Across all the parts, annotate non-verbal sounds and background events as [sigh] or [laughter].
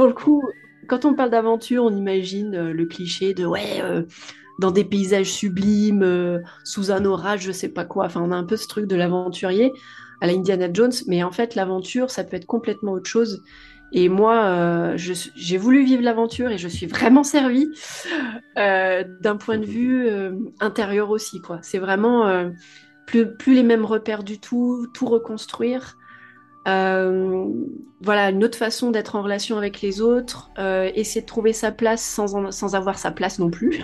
pour le coup, quand on parle d'aventure, on imagine euh, le cliché de ouais, euh, dans des paysages sublimes, euh, sous un orage, je sais pas quoi. Enfin, on a un peu ce truc de l'aventurier à la Indiana Jones, mais en fait, l'aventure, ça peut être complètement autre chose. Et moi, j'ai voulu vivre l'aventure et je suis vraiment servie d'un point de vue intérieur aussi. quoi. C'est vraiment plus, plus, les mêmes repères du tout, tout reconstruire. Euh, voilà, une autre façon d'être en relation avec les autres, euh, essayer de trouver sa place sans, sans avoir sa place non plus.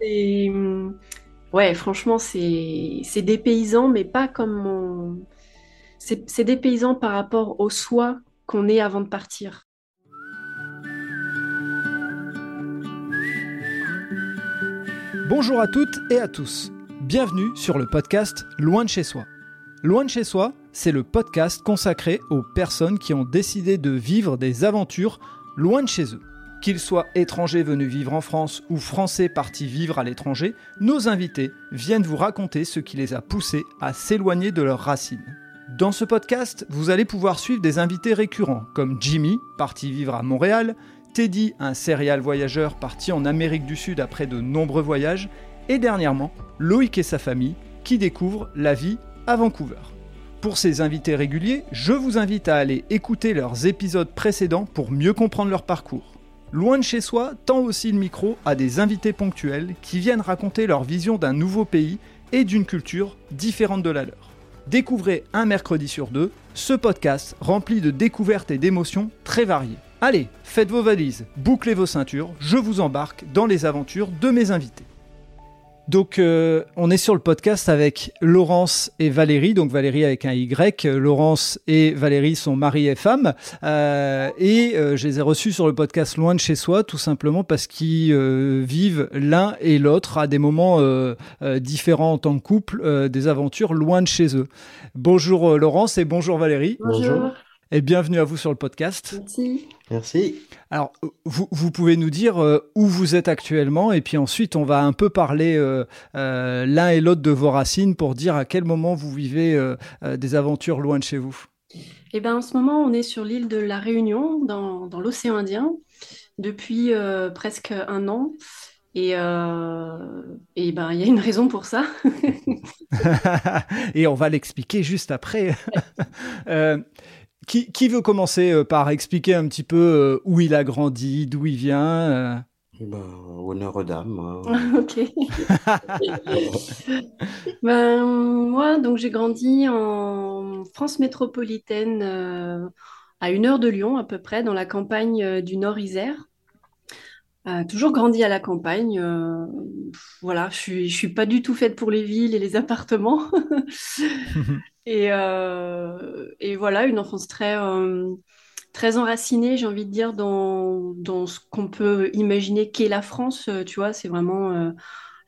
[laughs] ouais, franchement, c'est des paysans, mais pas comme mon. C'est des paysans par rapport au soi qu'on est avant de partir. Bonjour à toutes et à tous. Bienvenue sur le podcast Loin de chez soi. Loin de chez soi, c'est le podcast consacré aux personnes qui ont décidé de vivre des aventures loin de chez eux. Qu'ils soient étrangers venus vivre en France ou français partis vivre à l'étranger, nos invités viennent vous raconter ce qui les a poussés à s'éloigner de leurs racines. Dans ce podcast, vous allez pouvoir suivre des invités récurrents comme Jimmy, parti vivre à Montréal, Teddy, un serial voyageur parti en Amérique du Sud après de nombreux voyages, et dernièrement, Loïc et sa famille, qui découvrent la vie à Vancouver. Pour ces invités réguliers, je vous invite à aller écouter leurs épisodes précédents pour mieux comprendre leur parcours. Loin de chez soi tend aussi le micro à des invités ponctuels qui viennent raconter leur vision d'un nouveau pays et d'une culture différente de la leur. Découvrez un mercredi sur deux ce podcast rempli de découvertes et d'émotions très variées. Allez, faites vos valises, bouclez vos ceintures, je vous embarque dans les aventures de mes invités. Donc, euh, on est sur le podcast avec Laurence et Valérie, donc Valérie avec un Y. Laurence et Valérie sont mari et femme. Euh, et euh, je les ai reçus sur le podcast Loin de chez soi, tout simplement parce qu'ils vivent l'un et l'autre à des moments différents en tant que couple, des aventures loin de chez eux. Bonjour Laurence et bonjour Valérie. Bonjour et bienvenue à vous sur le podcast. Merci. Merci. Alors, vous, vous pouvez nous dire euh, où vous êtes actuellement et puis ensuite on va un peu parler euh, euh, l'un et l'autre de vos racines pour dire à quel moment vous vivez des aventures loin de chez vous. Eh bien, en ce moment, on est sur l'île de la Réunion, dans, dans l'océan Indien, depuis presque un an. Et, et ben, il y a une raison pour ça. [laughs] et on va l'expliquer juste après. [laughs] Qui, veut commencer euh, par expliquer un petit peu euh, où il a grandi, d'où il vient euh? Ben, honneur aux dames. [laughs] ok. [laughs] ben, moi, donc j'ai grandi en France métropolitaine, à une heure de Lyon à peu près, dans la campagne du Nord-Isère. toujours grandi à la campagne. voilà, je suis, je suis pas du tout faite pour les villes et les appartements. [laughs] Et, euh, et, voilà, une enfance très, euh, très enracinée, j'ai envie de dire, dans, dans ce qu'on peut imaginer qu'est la France. Euh, tu vois, c'est vraiment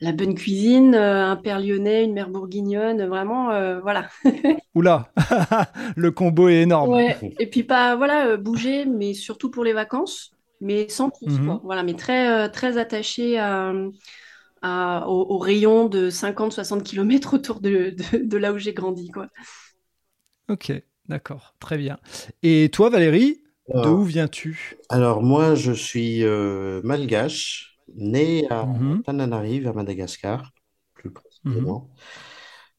la bonne cuisine, un père lyonnais, une mère bourguignonne, vraiment, voilà. [laughs] Oula, [laughs] le combo est énorme. Ouais. Et puis pas, voilà, bouger, mais surtout pour les vacances, mais sans plus, mhm. Voilà, mais très, très attaché à au, rayon de 50-60 km autour de, de, là où j'ai grandi. Quoi. Ok, d'accord, très bien. Et toi, Valérie, de où viens-tu? Alors, moi, je suis euh, malgache, né à. Tananarive, à Madagascar, plus précisément.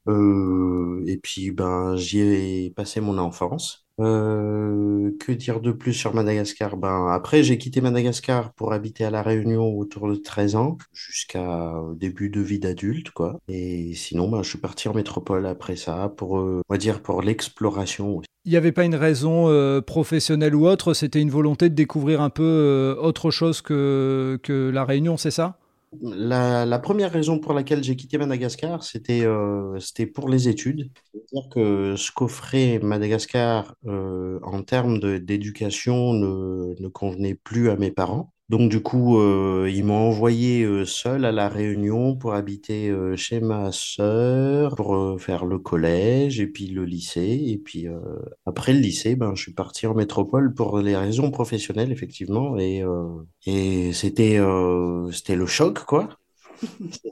Mhm. Euh, et puis, ben, j'y ai passé mon enfance. Euh, que dire de plus sur Madagascar? Ben, après, j'ai quitté Madagascar pour habiter à La Réunion autour de 13 ans, jusqu'à début de vie d'adulte, quoi. Et sinon, ben, je suis parti en métropole après ça pour, euh, on va dire, pour l'exploration Il n'y avait pas une raison euh, professionnelle ou autre, c'était une volonté de découvrir un peu autre chose que, que La Réunion, c'est ça? La, première raison pour laquelle j'ai quitté Madagascar, c'était euh, pour les études. C'est-à-dire que ce qu'offrait Madagascar euh, en termes d'éducation ne, ne convenait plus à mes parents. Donc du coup, euh, ils m'ont envoyé euh, seul à La Réunion pour habiter euh, chez ma sœur, pour faire le collège et puis le lycée. Et puis après le lycée, ben, je suis parti en métropole pour les raisons professionnelles, effectivement. Et, et c'était c'était le choc, quoi.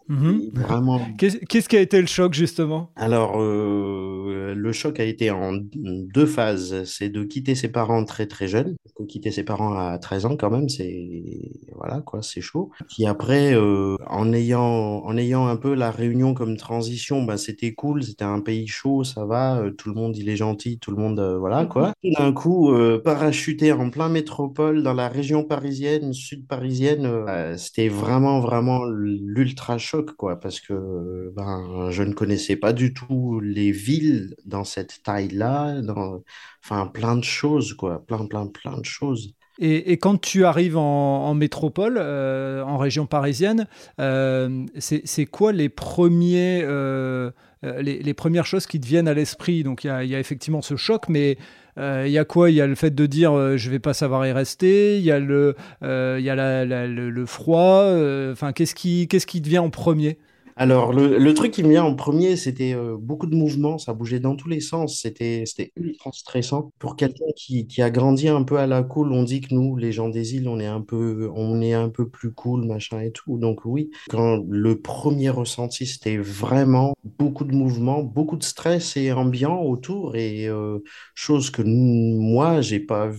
Mhm. Vraiment. Qu'est-ce qui a été le choc justement? Alors, le choc a été en deux phases. C'est de quitter ses parents très très jeunes. faut quitter ses parents à 13 ans quand même, c'est voilà quoi, c'est chaud. Puis après, euh, en ayant en ayant un peu la Réunion comme transition, ben c'était cool, c'était un pays chaud, ça va, euh, tout le monde il est gentil, tout le monde euh, voilà quoi. Tout d'un coup, parachuté en plein métropole dans la région parisienne, sud parisienne, c'était vraiment vraiment l'ultra choc quoi, parce que ben je ne connaissais pas du tout les villes dans cette taille-là, dans enfin plein de choses quoi, plein plein plein de choses. Et, quand tu arrives en, métropole, euh, en région parisienne, euh, c'est quoi les, premiers, euh, les, premières choses qui te viennent à l'esprit? Donc il y, a effectivement ce choc, mais il y a quoi? Il y a le fait de dire je vais pas savoir y rester, il y a le, y a le, le, froid, enfin qu'est-ce qui, qu'est-ce qui te vient en premier? Alors, le, truc qui me vient en premier, c'était euh, beaucoup de mouvements, ça bougeait dans tous les sens, c'était ultra stressant. Pour quelqu'un qui, qui a grandi un peu à la cool, on dit que nous, les gens des îles, on est un peu, on est un peu plus cool, machin et tout. Donc oui, quand le premier ressenti, c'était vraiment beaucoup de mouvements, beaucoup de stress et ambiant autour, et euh, chose que moi, j'ai pas,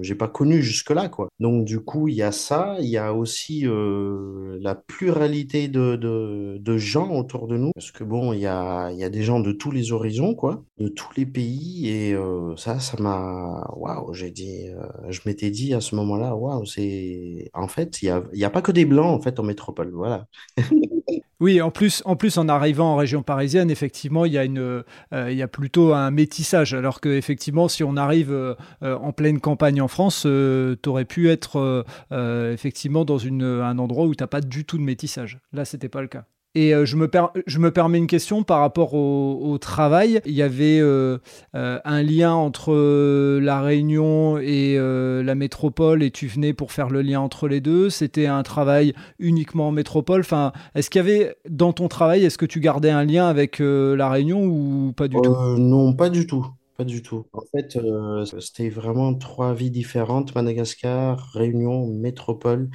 j'ai pas connu jusque-là, quoi. Donc du coup, il y a ça, il y a aussi euh, la pluralité de, de, de gens autour de nous. Parce que bon, il y a, des gens de tous les horizons, quoi, de tous les pays. Et euh, ça, ça m'a. Waouh, j'ai dit. Euh, je m'étais dit à ce moment-là, waouh, c'est. En fait, il n'y a, a pas que des blancs, en fait, en métropole. Voilà. [laughs] Oui, en plus, en plus, en arrivant en région parisienne, effectivement, il y a euh, plutôt un métissage. Alors que, effectivement, si on arrive en pleine campagne en France, tu aurais pu être effectivement dans un endroit où tu n'as pas du tout de métissage. Là, c'était pas le cas. Et euh, je, me je me permets une question par rapport au, travail. Il y avait euh, euh, un lien entre la Réunion et la métropole et tu venais pour faire le lien entre les deux. C'était un travail uniquement en métropole. Enfin, est-ce qu'il y avait dans ton travail, est-ce que tu gardais un lien avec la Réunion ou pas du tout? Non, pas du tout. Pas du tout. En fait, c'était vraiment trois vies différentes, Madagascar, Réunion, métropole.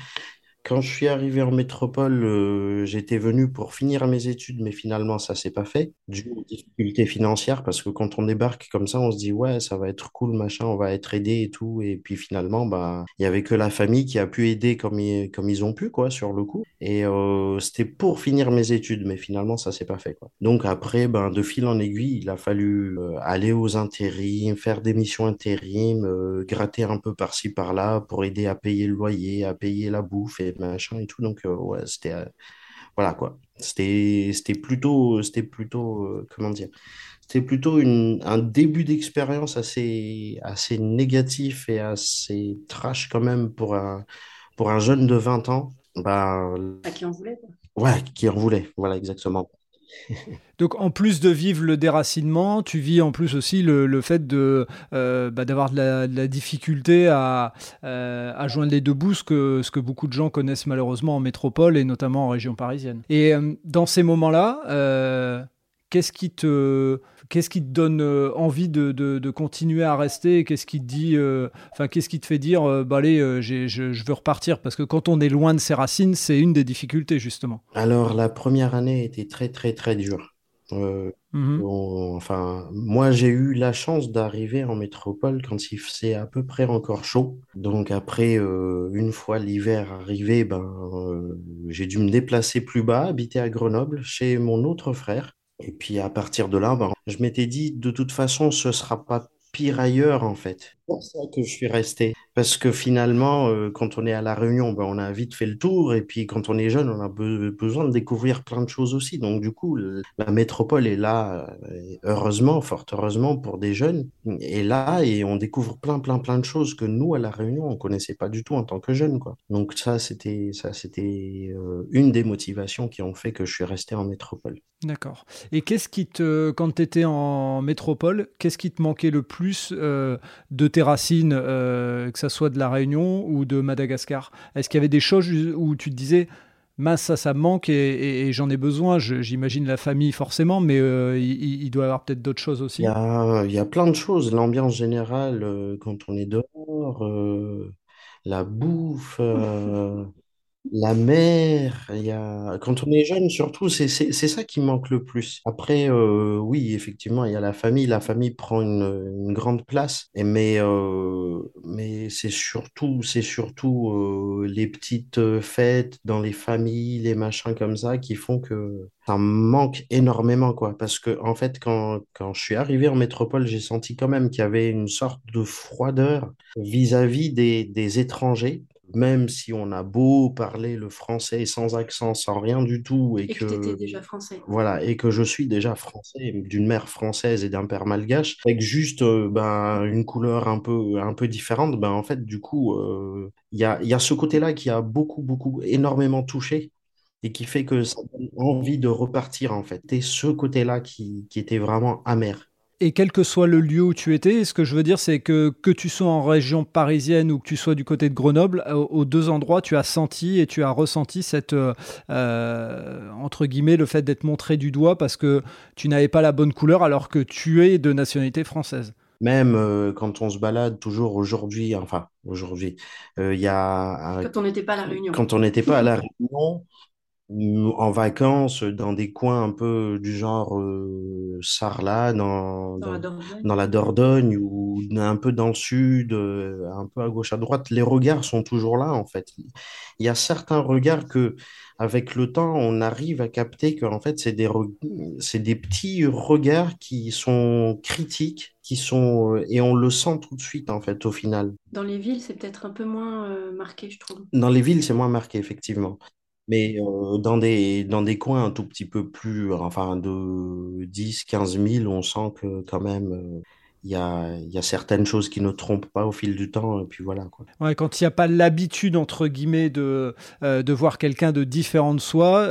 Quand je suis arrivé en métropole, euh, j'étais venu pour finir mes études, mais finalement, ça s'est pas fait, dû aux difficultés financières, parce que quand on débarque comme ça, on se dit, ouais, ça va être cool, machin, on va être aidé et tout. Et puis finalement, bah, il y avait que la famille qui a pu aider comme ils, comme ils ont pu, quoi, sur le coup. Et euh, c'était pour finir mes études, mais finalement, ça s'est pas fait, quoi. Donc après, ben, de fil en aiguille, il a fallu euh, aller aux intérims, faire des missions intérim, gratter un peu par-ci, par-là, pour aider à payer le loyer, à payer la bouffe machin et tout. Donc, euh, ouais, c'était. Euh, voilà, quoi. C'était plutôt. C'était plutôt. Euh, comment dire C'était plutôt une, un début d'expérience assez, assez négatif et assez trash, quand même, pour un, pour un jeune de 20 ans. Bah, qui en voulait, quoi. Ouais, qui en voulait. Voilà, exactement. [laughs] Donc en plus de vivre le déracinement, tu vis en plus aussi le, fait de euh, bah, d'avoir de, la, difficulté à, euh, à, joindre les deux bouts, ce que, ce que beaucoup de gens connaissent malheureusement en métropole et notamment en région parisienne. Et euh, dans ces moments-là, qu'est-ce qui te qu'est-ce qui te donne envie de, de, continuer à rester Qu'est-ce qui te dit, enfin, qu'est-ce qui te fait dire, bah allez, je, je, veux repartir Parce que quand on est loin de ses racines, c'est une des difficultés justement. Alors la première année était très très très dure. Euh, mmh enfin, moi, j'ai eu la chance d'arriver en métropole quand il faisait à peu près encore chaud. Donc après, euh, une fois l'hiver arrivé, ben, euh, j'ai dû me déplacer plus bas, habiter à Grenoble chez mon autre frère. Et puis à partir de là, ben, je m'étais dit, de toute façon, ce sera pas pire ailleurs en fait. Ça que je suis resté. Parce que finalement, euh, quand on est à La Réunion, ben, on a vite fait le tour. Et puis quand on est jeune, on a besoin de découvrir plein de choses aussi. Donc du coup, la métropole est là, euh, heureusement, fort heureusement pour des jeunes, est là et on découvre plein, plein, plein de choses que nous, à La Réunion, on connaissait pas du tout en tant que jeunes. Quoi. Donc ça, c'était ça, c'était euh, une des motivations qui ont fait que je suis resté en métropole. D'accord. Et qu'est-ce qui te, quand tu étais en métropole, qu'est-ce qui te manquait le plus de tes racines, que ce soit de la Réunion ou de Madagascar Est-ce qu'il y avait des choses où tu te disais, mince, ça, ça me manque et, j'en ai besoin J'imagine la famille forcément, mais euh, il, doit y avoir peut-être d'autres choses aussi. Il y, a, plein de choses. L'ambiance générale euh, quand on est dehors, euh, la bouffe. La mer, il y a... quand on est jeune, surtout, c'est c'est- c'est ça qui manque le plus. Après, euh, oui, effectivement, il y a la famille. La famille prend une, une grande place. Et mais euh, mais c'est surtout, c'est surtout euh, les petites fêtes dans les familles, les machins comme ça, qui font que ça manque énormément, quoi. Parce que, en fait, quand, quand je suis arrivé en métropole, j'ai senti quand même qu'il y avait une sorte de froideur vis-à-vis des, des étrangers même si on a beau parler le français sans accent, sans rien du tout, et Et que déjà français. voilà, et que je suis déjà français, d'une mère française et d'un père malgache, avec juste euh, ben, une couleur un peu, un peu différente, ben, en fait, du coup, euh, il y a, il y a ce côté-là qui a beaucoup, beaucoup, énormément touché. Et qui fait que ça donne envie de repartir, en fait. Et ce côté-là qui, qui était vraiment amer. Et quel que soit le lieu où tu étais, ce que je veux dire, c'est que que tu sois en région parisienne ou que tu sois du côté de Grenoble, aux, aux deux endroits, tu as senti et tu as ressenti cette, euh, euh, entre guillemets, le fait d'être montré du doigt parce que tu n'avais pas la bonne couleur alors que tu es de nationalité française. Même euh, quand on se balade toujours aujourd'hui, enfin, aujourd'hui, euh, il y a, un- Quand on n'était pas à La Réunion. quand on n'était pas à La Réunion, en vacances dans des coins un peu du genre euh, Sarlat, dans, Dans la dans, Dordogne? dans la Dordogne ou un peu dans le sud, euh, un peu à gauche, à droite, les regards sont toujours là en fait. Il y a certains regards que, avec le temps, on arrive à capter que en fait, c'est des, c'est des petits regards qui sont critiques, qui sont, et on le sent tout de suite en fait au final. Dans les villes, c'est peut-être un peu moins euh, marqué, je trouve. Dans les villes, c'est moins marqué, effectivement. Mais euh, dans des, dans des coins un tout petit peu plus, enfin, de dix quinze mille on sent que quand même, euh, il y a, y a certaines choses qui ne trompent pas au fil du temps. Et puis voilà, quoi. Ouais, quand il n'y a pas l'habitude, entre guillemets, de, euh, de voir quelqu'un de différent de soi,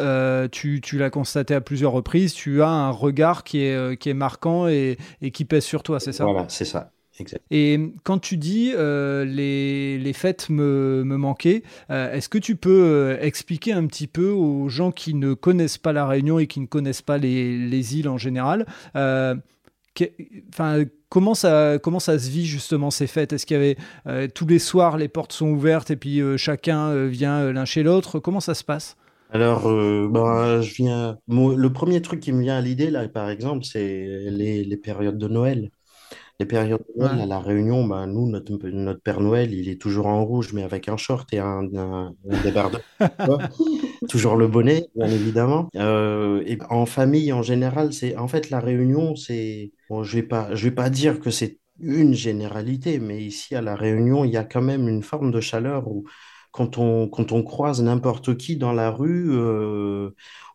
tu, tu l'as constaté à plusieurs reprises, tu as un regard qui est, qui est marquant et, et qui pèse sur toi, c'est ça? Voilà, c'est ça. Exact. Et quand tu dis euh, les, les fêtes me, me manquaient, euh, est-ce que tu peux euh, expliquer un petit peu aux gens qui ne connaissent pas la Réunion et qui ne connaissent pas les, les îles en général, euh, enfin, comment ça, comment ça se vit justement ces fêtes? Est-ce qu'il y avait euh, tous les soirs les portes sont ouvertes et puis euh, chacun euh, vient l'un chez l'autre? Comment ça se passe? Alors, euh, ben, je viens. moi, le premier truc qui me vient à l'idée, là, par exemple, c'est les, les périodes de Noël. Les périodes de Noël Ouais. à La Réunion, ben, nous, notre, notre Père Noël, il est toujours en rouge, mais avec un short et un, un, un débardeur. [laughs] Toujours le bonnet, bien évidemment. Euh, et en famille, en général, c'est en fait la Réunion, c'est bon, je vais pas, je vais pas dire que c'est une généralité, mais ici à La Réunion, il y a quand même une forme de chaleur où quand on, quand on croise n'importe qui dans la rue, euh,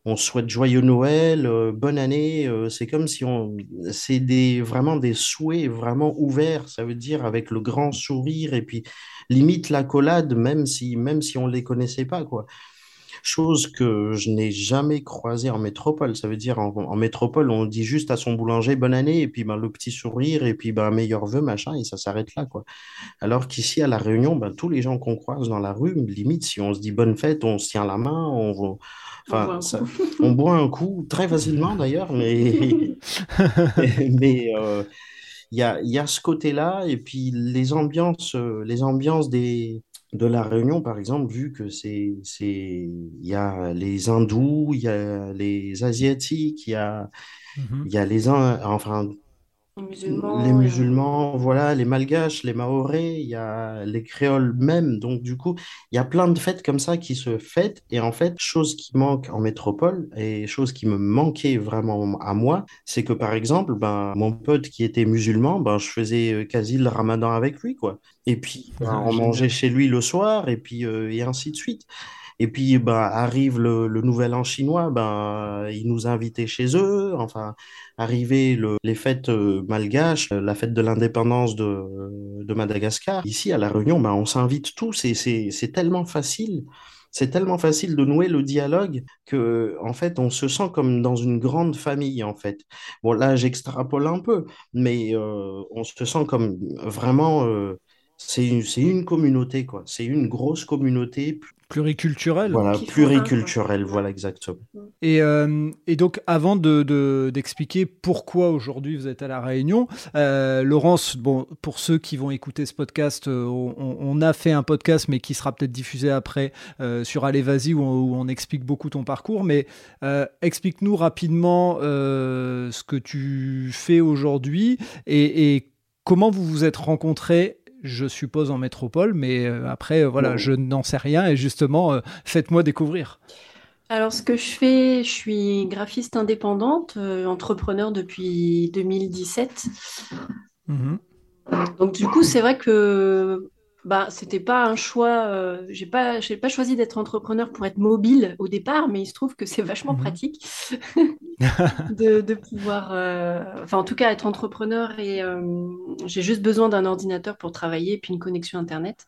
on souhaite joyeux Noël, euh, bonne année. euh, c'est comme si on, c'est des vraiment des souhaits vraiment ouverts. Ça veut dire avec le grand sourire et puis limite l'accolade, même si, même si on les connaissait pas, quoi. Chose que je n'ai jamais croisée en métropole. Ça veut dire en, métropole, on dit juste à son boulanger bonne année et puis ben, le petit sourire et puis ben, meilleur vœu, machin, et ça s'arrête là, quoi. Alors qu'ici, à La Réunion, ben, tous les gens qu'on croise dans la rue, limite, si on se dit bonne fête, on se tient la main, on, On enfin, un ça- coup. [laughs] on boit un coup très facilement d'ailleurs, mais, [laughs] [laughs] mais euh, il y a, y a ce côté-là, et puis les ambiances, euh, les ambiances des, de La Réunion, par exemple, vu que c'est, c'est, il y a les hindous, il y a les asiatiques, il y a, Mhm. il y a les, In- enfin, Les les musulmans, et, euh, musulmans, voilà, les malgaches, les mahorais, il y a les créoles même. Donc, du coup, il y a plein de fêtes comme ça qui se fêtent. Et en fait, chose qui manque en métropole et chose qui me manquait vraiment à moi, c'est que par exemple, ben, mon pote qui était musulman, ben, je faisais euh, quasi le ramadan avec lui, quoi. Et puis, ben, Ah, on mangeait chez lui le soir et puis, euh, et ainsi de suite. Et puis, ben, arrive le, le nouvel an chinois, ben, ils nous invitaient chez eux. Enfin, arrivé le- les fêtes euh, malgaches, euh, la fête de l'indépendance de, de Madagascar. Ici, à La Réunion, ben, on s'invite tous et c'est, c'est tellement facile. C'est tellement facile de nouer le dialogue que, en fait, on se sent comme dans une grande famille, en fait. Bon, là, j'extrapole un peu, mais euh, on se sent comme vraiment euh, c'est une, c'est une communauté, quoi. C'est une grosse communauté. Pluriculturelle. Voilà, pluriculturelle, voilà, exactement. Et, euh, et donc, avant de, d'expliquer pourquoi aujourd'hui vous êtes à La Réunion, euh, Laurence, bon, pour ceux qui vont écouter ce podcast, euh, on, a fait un podcast, mais qui sera peut-être diffusé après sur Allez Vas-y, où, on explique beaucoup ton parcours. Mais explique-nous rapidement ce que tu fais aujourd'hui et, et comment vous vous êtes rencontrés je suppose en métropole, mais euh, après, euh, voilà, je n'en sais rien et justement, euh, faites-moi découvrir. Alors, ce que je fais, je suis graphiste indépendante, entrepreneur depuis 2017. Mhm. Donc, du coup, c'est vrai que bah, c'était pas un choix. Euh, j'ai pas, j'ai pas choisi d'être entrepreneur pour être mobile au départ, mais il se trouve que c'est vachement mhm. pratique [laughs] de, pouvoir. Euh, enfin, en tout cas, être entrepreneur et euh, j'ai juste besoin d'un ordinateur pour travailler et puis une connexion internet.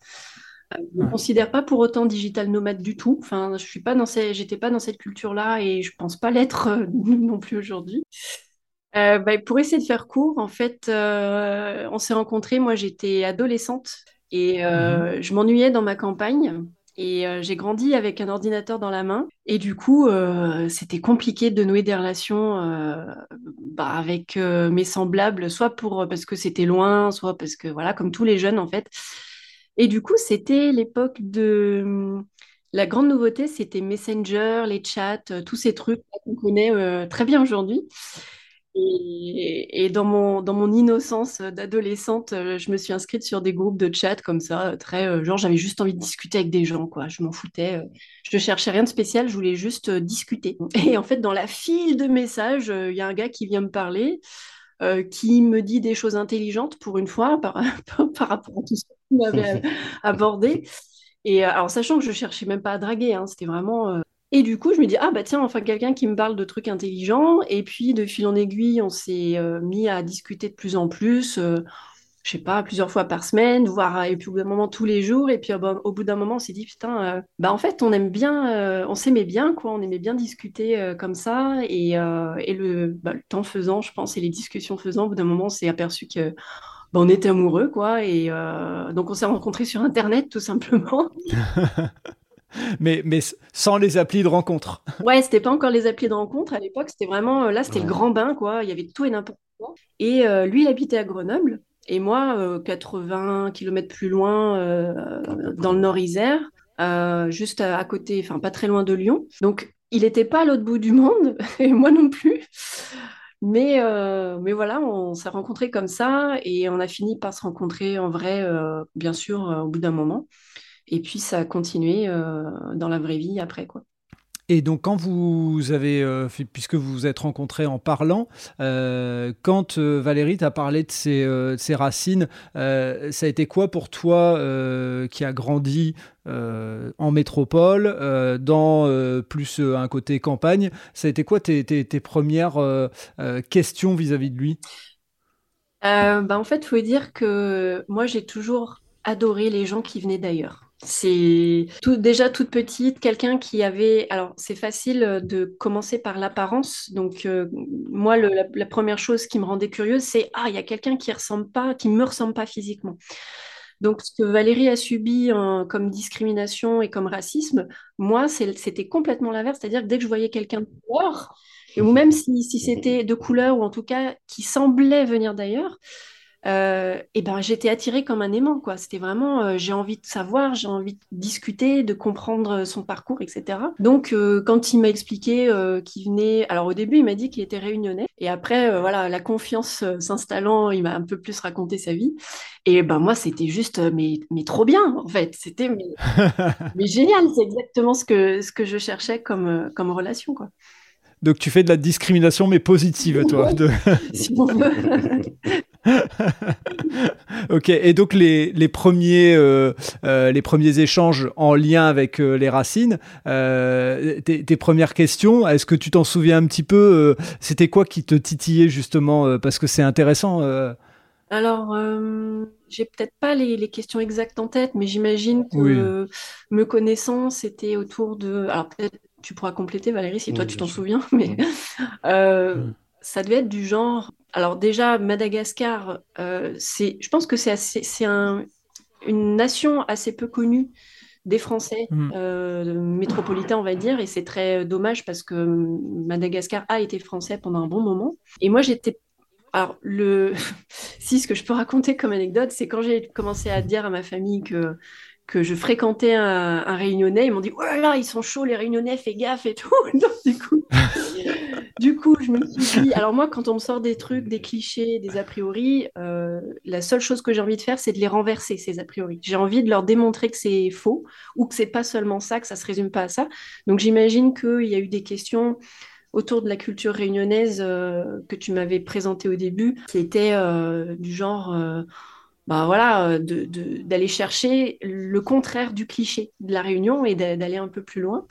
Je ne me considère pas pour autant digital nomade du tout. Enfin, je suis pas dans ces, j'étais pas dans cette culture-là et je pense pas l'être [laughs] non plus aujourd'hui. Bah, pour essayer de faire court, en fait, on s'est rencontrés. Moi, j'étais adolescente et euh, mhm. je m'ennuyais dans ma campagne. Et euh, j'ai grandi avec un ordinateur dans la main. Et du coup, euh, c'était compliqué de nouer des relations bah, avec mes semblables, soit pour, parce que c'était loin, soit parce que, voilà, comme tous les jeunes en fait. Et du coup, c'était l'époque de... La grande nouveauté, c'était Messenger, les chats, tous ces trucs qu'on connaît très bien aujourd'hui. Et, dans, mon, dans mon innocence d'adolescente, euh, je me suis inscrite sur des groupes de chat comme ça, très euh, genre j'avais juste envie de discuter avec des gens, quoi. Je m'en foutais. Euh, je ne cherchais rien de spécial, je voulais juste discuter. [laughs] Et en fait, dans la file de messages, il y a un gars qui vient me parler, qui me dit des choses intelligentes pour une fois par, [laughs] par rapport à tout ce qu'on m'avait [laughs] abordé. Et alors, sachant que je cherchais même pas à draguer, hein, c'était vraiment et du coup, je me dis, ah bah tiens, enfin quelqu'un qui me parle de trucs intelligents. Et puis, de fil en aiguille, on s'est euh, mis à discuter de plus en plus, euh, je sais pas, plusieurs fois par semaine, voire, et puis au bout d'un moment, tous les jours. Et puis, au bout d'un moment, on s'est dit, putain, euh, bah en fait, on aime bien, on s'aimait bien, quoi, on aimait bien discuter comme ça. Et, et le, bah, le, temps faisant, je pense, et les discussions faisant, au bout d'un moment, on s'est aperçu que. Bah, on était amoureux, quoi, et donc on s'est rencontrés sur Internet, tout simplement. [laughs] mais, mais sans les applis de rencontre. Ouais, c'était pas encore les applis de rencontre à l'époque, c'était vraiment euh, là, c'était le grand bain, quoi. Il y avait tout et n'importe quoi. Et euh, lui, il habitait à Grenoble, et moi, 80 euh, km plus loin, dans le Nord-Isère, juste à, côté, enfin pas très loin de Lyon. Donc, il n'était pas à l'autre bout du monde, [laughs] et moi non plus. Mais, mais voilà, on s'est rencontrés comme ça, et on a fini par se rencontrer en vrai, bien sûr, au bout d'un moment. Et puis ça a continué euh, dans la vraie vie après, quoi. Et donc, quand vous avez, euh, puisque vous vous êtes rencontrés en parlant, euh, quand Valérie t'a parlé de ses, racines, ça a été quoi pour toi qui a grandi en métropole, dans plus un côté campagne? Ça a été quoi tes, tes, premières questions vis-à-vis de lui? Bah, En fait, il faut dire que moi, j'ai toujours adoré les gens qui venaient d'ailleurs. C'est tout, déjà toute petite, quelqu'un qui avait... Alors, c'est facile de commencer par l'apparence. Donc, euh, moi, la, première chose qui me rendait curieuse, c'est, ah, il y a quelqu'un qui ressemble pas, qui me ressemble pas physiquement. Donc, ce que Valérie a subi comme discrimination et comme racisme, moi, c'était complètement l'inverse. C'est-à-dire que dès que je voyais quelqu'un de couleur, ou même si c'était de couleur, ou en tout cas qui semblait venir d'ailleurs, euh, et ben j'étais attirée comme un aimant quoi. C'était vraiment euh, j'ai envie de savoir j'ai envie de discuter de comprendre son parcours etc donc euh, quand il m'a expliqué qu'il venait alors au début il m'a dit qu'il était réunionnais. Et après voilà la confiance s'installant il m'a un peu plus raconté sa vie. Et ben moi c'était juste mais mais trop bien en fait. C'était mais, [laughs] mais génial. C'est exactement ce que ce que je cherchais comme comme relation quoi. Donc tu fais de la discrimination mais positive toi de... si on veut [laughs] [laughs] ok, et donc les, les premiers, euh, euh, les premiers échanges en lien avec euh, les racines, tes, tes, premières questions, est-ce que tu t'en souviens un petit peu C'était quoi qui te titillait justement Parce que c'est intéressant. Alors, j'ai peut-être pas les, les, questions exactes en tête, mais j'imagine que me connaissant, c'était autour de. Alors peut-être tu pourras compléter Valérie si toi tu t'en souviens, [laughs] mais ça devait être du genre alors déjà, Madagascar, euh, c'est, je pense que c'est, c'est un, une nation assez peu connue des Français Mm. euh, métropolitains, on va dire, et c'est très dommage parce que Madagascar a été français pendant un bon moment. Et moi, j'étais... Alors, le... [laughs] si, ce que je peux raconter comme anecdote, c'est quand j'ai commencé à dire à ma famille que, que je fréquentais un, un Réunionnais, ils m'ont dit, oh là là, ils sont chauds, les Réunionnais, fais gaffe et tout. [laughs] Donc, du coup, du coup, je me suis dit, alors moi, quand on me sort des trucs, des clichés, des a priori, euh, la seule chose que j'ai envie de faire, c'est de les renverser, ces a priori. J'ai envie de leur démontrer que c'est faux ou que c'est pas seulement ça, que ça se résume pas à ça. Donc j'imagine qu'il y a eu des questions autour de la culture réunionnaise euh, que tu m'avais présentée au début, qui étaient euh, du genre, bah voilà, d'aller chercher le contraire du cliché de la Réunion et d'a- d'aller un peu plus loin.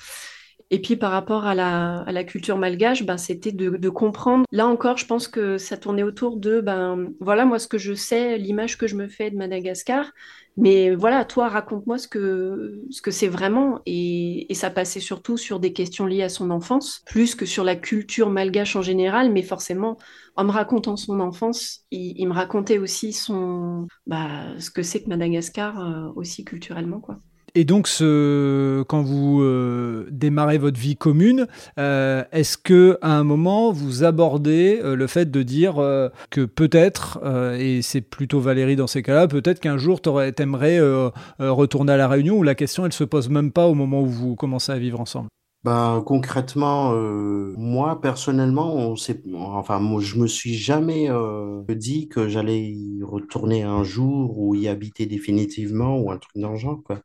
Et puis par rapport à la, culture malgache, ben, c'était de, comprendre. Là encore, je pense que ça tournait autour de, ben voilà, moi ce que je sais, l'image que je me fais de Madagascar. Mais voilà, toi, raconte-moi ce que ce que c'est vraiment. Et, ça passait surtout sur des questions liées à son enfance, plus que sur la culture malgache en général. Mais forcément, en me racontant son enfance, il, il me racontait aussi son, bah, ce que c'est que Madagascar euh, aussi culturellement, quoi. Et donc, quand vous euh, démarrez votre vie commune, euh, est-ce que à un moment vous abordez euh, le fait de dire que peut-être, et c'est plutôt Valérie dans ces cas-là, peut-être qu'un jour t'aimerais retourner à la Réunion où la question elle se pose même pas au moment où vous commencez à vivre ensemble? Ben, concrètement, euh, moi personnellement, on sait, enfin, moi, je me suis jamais euh, dit que j'allais y retourner un jour ou y habiter définitivement ou un truc dans le genre, quoi.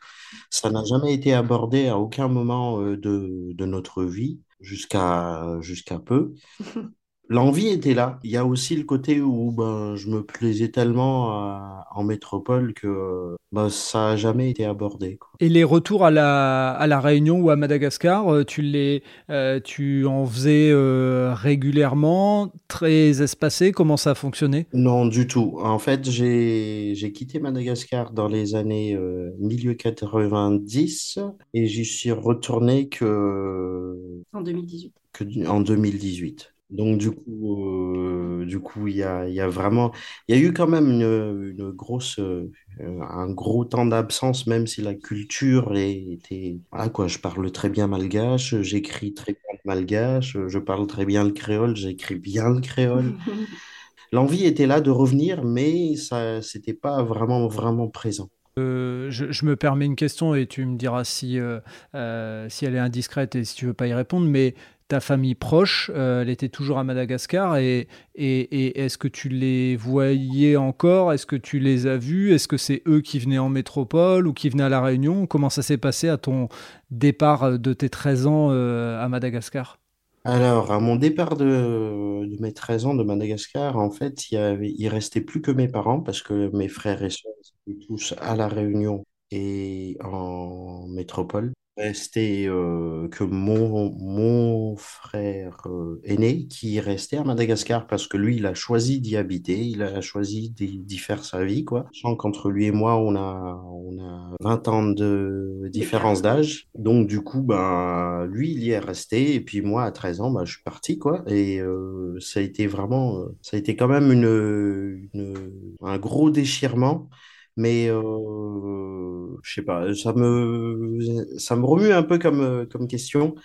Ça n'a jamais été abordé à aucun moment euh, de, de notre vie jusqu'à jusqu'à peu. [laughs] L'envie était là. Il y a aussi le côté où ben, je me plaisais tellement à- en métropole que ben, ça n'a jamais été abordé, quoi. Et les retours à la, à la Réunion ou à Madagascar, euh, tu, les, euh, tu en faisais euh, régulièrement, très espacé, comment ça a fonctionné? Non, du tout. En fait, j'ai j'ai quitté Madagascar dans les années euh, milieu 90 et j'y suis retourné que, En 2018. que en 2018. Donc du coup, euh, du coup, il y a, il y a vraiment, il y a eu quand même une, une grosse, euh, un gros temps d'absence, même si la culture était, voilà quoi, je parle très bien malgache, j'écris très bien le malgache, je parle très bien le créole, j'écris bien le créole. [laughs] L'envie était là de revenir, mais ça, c'était pas vraiment, vraiment présent. Euh, je, je me permets une question et tu me diras si, euh, euh, si elle est indiscrète et si tu veux pas y répondre, mais ta famille proche, euh, elle était toujours à Madagascar et, est-ce que tu les voyais encore? Est-ce que tu les as vus? Est-ce que c'est eux qui venaient en métropole ou qui venaient à La Réunion? Comment ça s'est passé à ton départ de tes 13 ans euh, à Madagascar? Alors, à mon départ de, mes 13 ans de Madagascar, en fait, il y restait plus que mes parents parce que mes frères et sœurs étaient tous à La Réunion et en métropole. Restait euh, que mon, mon frère euh, aîné qui restait à Madagascar parce que lui, il a choisi d'y habiter, il a choisi d'y d'y faire sa vie, quoi. Sachant qu'entre lui et moi, on a, on a 20 ans de différence d'âge. Donc, du coup, ben, lui, il y est resté. Et puis, moi, à 13 ans, ben, je suis parti, quoi. Et euh, ça a été vraiment, euh, ça a été quand même une, une- un gros déchirement. Mais euh, je sais pas, ça me, ça me remue un peu comme, euh, comme question.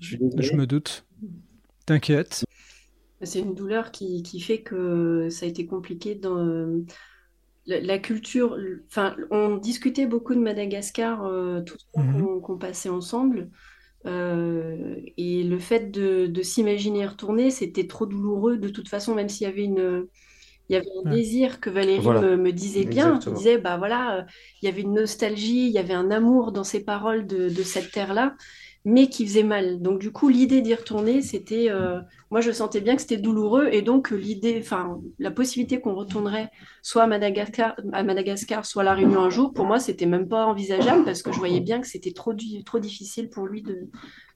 Je me doute. T'inquiète. C'est une douleur qui, qui fait que ça a été compliqué dans la, la culture. Enfin, on discutait beaucoup de Madagascar euh, tout le temps Mhm. qu'on passait ensemble. Euh, et le fait de, de s'imaginer y retourner, c'était trop douloureux de toute façon, même s'il y avait une, il y avait un Ouais. désir que Valérie Voilà, me, me disait bien. Exactement. disait, bah voilà, euh, il y avait une nostalgie, il y avait un amour dans ces paroles de, de cette terre-là, mais qui faisait mal. Donc du coup, l'idée d'y retourner, c'était, euh, moi je sentais bien que c'était douloureux, et donc euh, l'idée, enfin la possibilité qu'on retournerait soit à Madagascar, à Madagascar, soit à La Réunion un jour, pour moi c'était même pas envisageable parce que je voyais bien que c'était trop difficile pour lui de,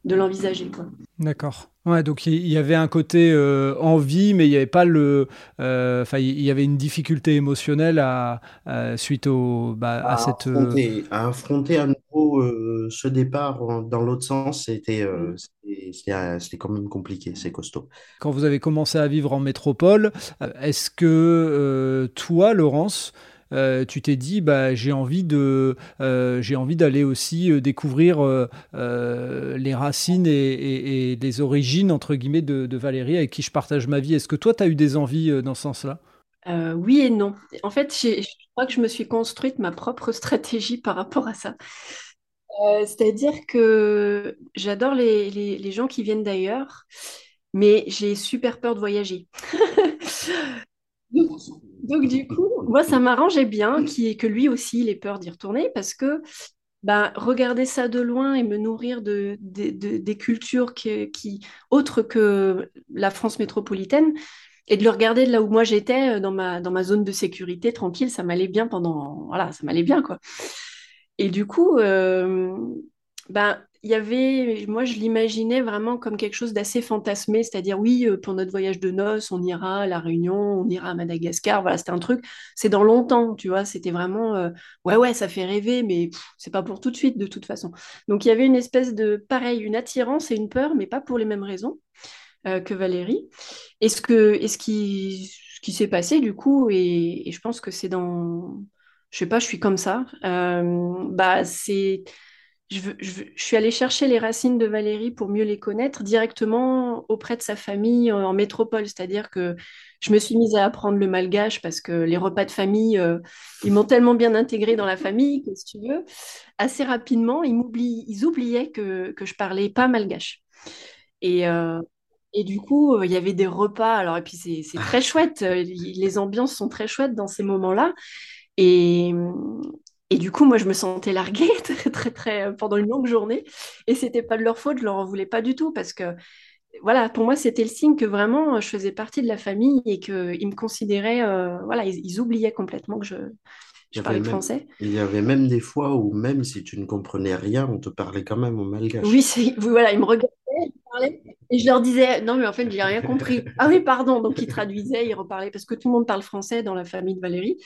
de l'envisager, quoi. D'accord. Ouais, donc il y avait un côté euh, envie, mais il n'y avait pas le. euh, Enfin, il y avait une difficulté émotionnelle à, à- suite au, bah, à À cette. euh, affronter, à affronter à nouveau euh, ce départ dans l'autre sens, c'était euh, Mm. c'était quand même compliqué, c'est costaud. quand vous avez commencé à vivre en métropole, est-ce que euh, toi, Laurence, tu t'es dit, bah, j'ai envie de, j'ai envie d'aller aussi découvrir les racines et, les origines entre guillemets de, de, Valérie avec qui je partage ma vie. Est-ce que toi, tu as eu des envies dans ce sens-là? Oui et non. En fait, je crois que je me suis construite ma propre stratégie par rapport à ça. Euh, c'est-à-dire que j'adore les, gens qui viennent d'ailleurs, mais j'ai super peur de voyager. [laughs] donc, du coup, moi, ça m'arrangeait bien que lui aussi, il ait peur d'y retourner parce que bah, regarder ça de loin et me nourrir de, des cultures qui, autres que la France métropolitaine, et de le regarder de là où moi j'étais, euh, dans ma, dans ma zone de sécurité, tranquille, ça m'allait bien pendant... Voilà, ça m'allait bien, quoi. Et du coup, euh, ben, il y avait, moi je l'imaginais vraiment comme quelque chose d'assez fantasmé, c'est-à-dire oui, euh, pour notre voyage de noces, on ira à La Réunion, on ira à Madagascar, voilà, un truc, c'est dans longtemps, tu vois, c'était vraiment, euh, ouais, ouais, ça fait rêver, mais c'est pas pour tout de suite de toute façon. Donc il y avait une espèce de, pareil, une attirance et une peur, mais pas pour les mêmes raisons que Valérie. Et ce, que, et ce qui, ce qui s'est passé du coup, et je pense que c'est dans je sais pas, je suis comme ça. Euh, bah, c'est, je, suis allée chercher les racines de Valérie pour mieux les connaître directement auprès de sa famille en, métropole. C'est-à-dire que je me suis mise à apprendre le malgache parce que les repas de famille, euh, ils m'ont tellement bien intégré dans la famille que, si tu veux, assez rapidement, ils, oubliaient que, que je parlais pas malgache. Et, euh, du coup, il y avait des repas. Alors, et puis c'est très chouette. Les ambiances sont très chouettes dans ces moments-là. Et, et du coup, moi, je me sentais larguée [laughs] très, très, très, pendant une longue journée. Et c'était pas de leur faute, je leur en voulais pas du tout parce que, voilà, pour moi, c'était le signe que vraiment, je faisais partie de la famille et qu'ils me considéraient, euh, voilà, ils, oubliaient complètement que je, je parlais français. Il y avait même des fois où, même si tu ne comprenais rien, on te parlait quand même au malgache. Oui, voilà, ils me regardaient, et je leur disais, non, mais en fait, j'ai rien compris. Ah oui, pardon. Donc, ils traduisaient, ils reparlaient, parce que tout le monde parle français dans la famille de Valérie.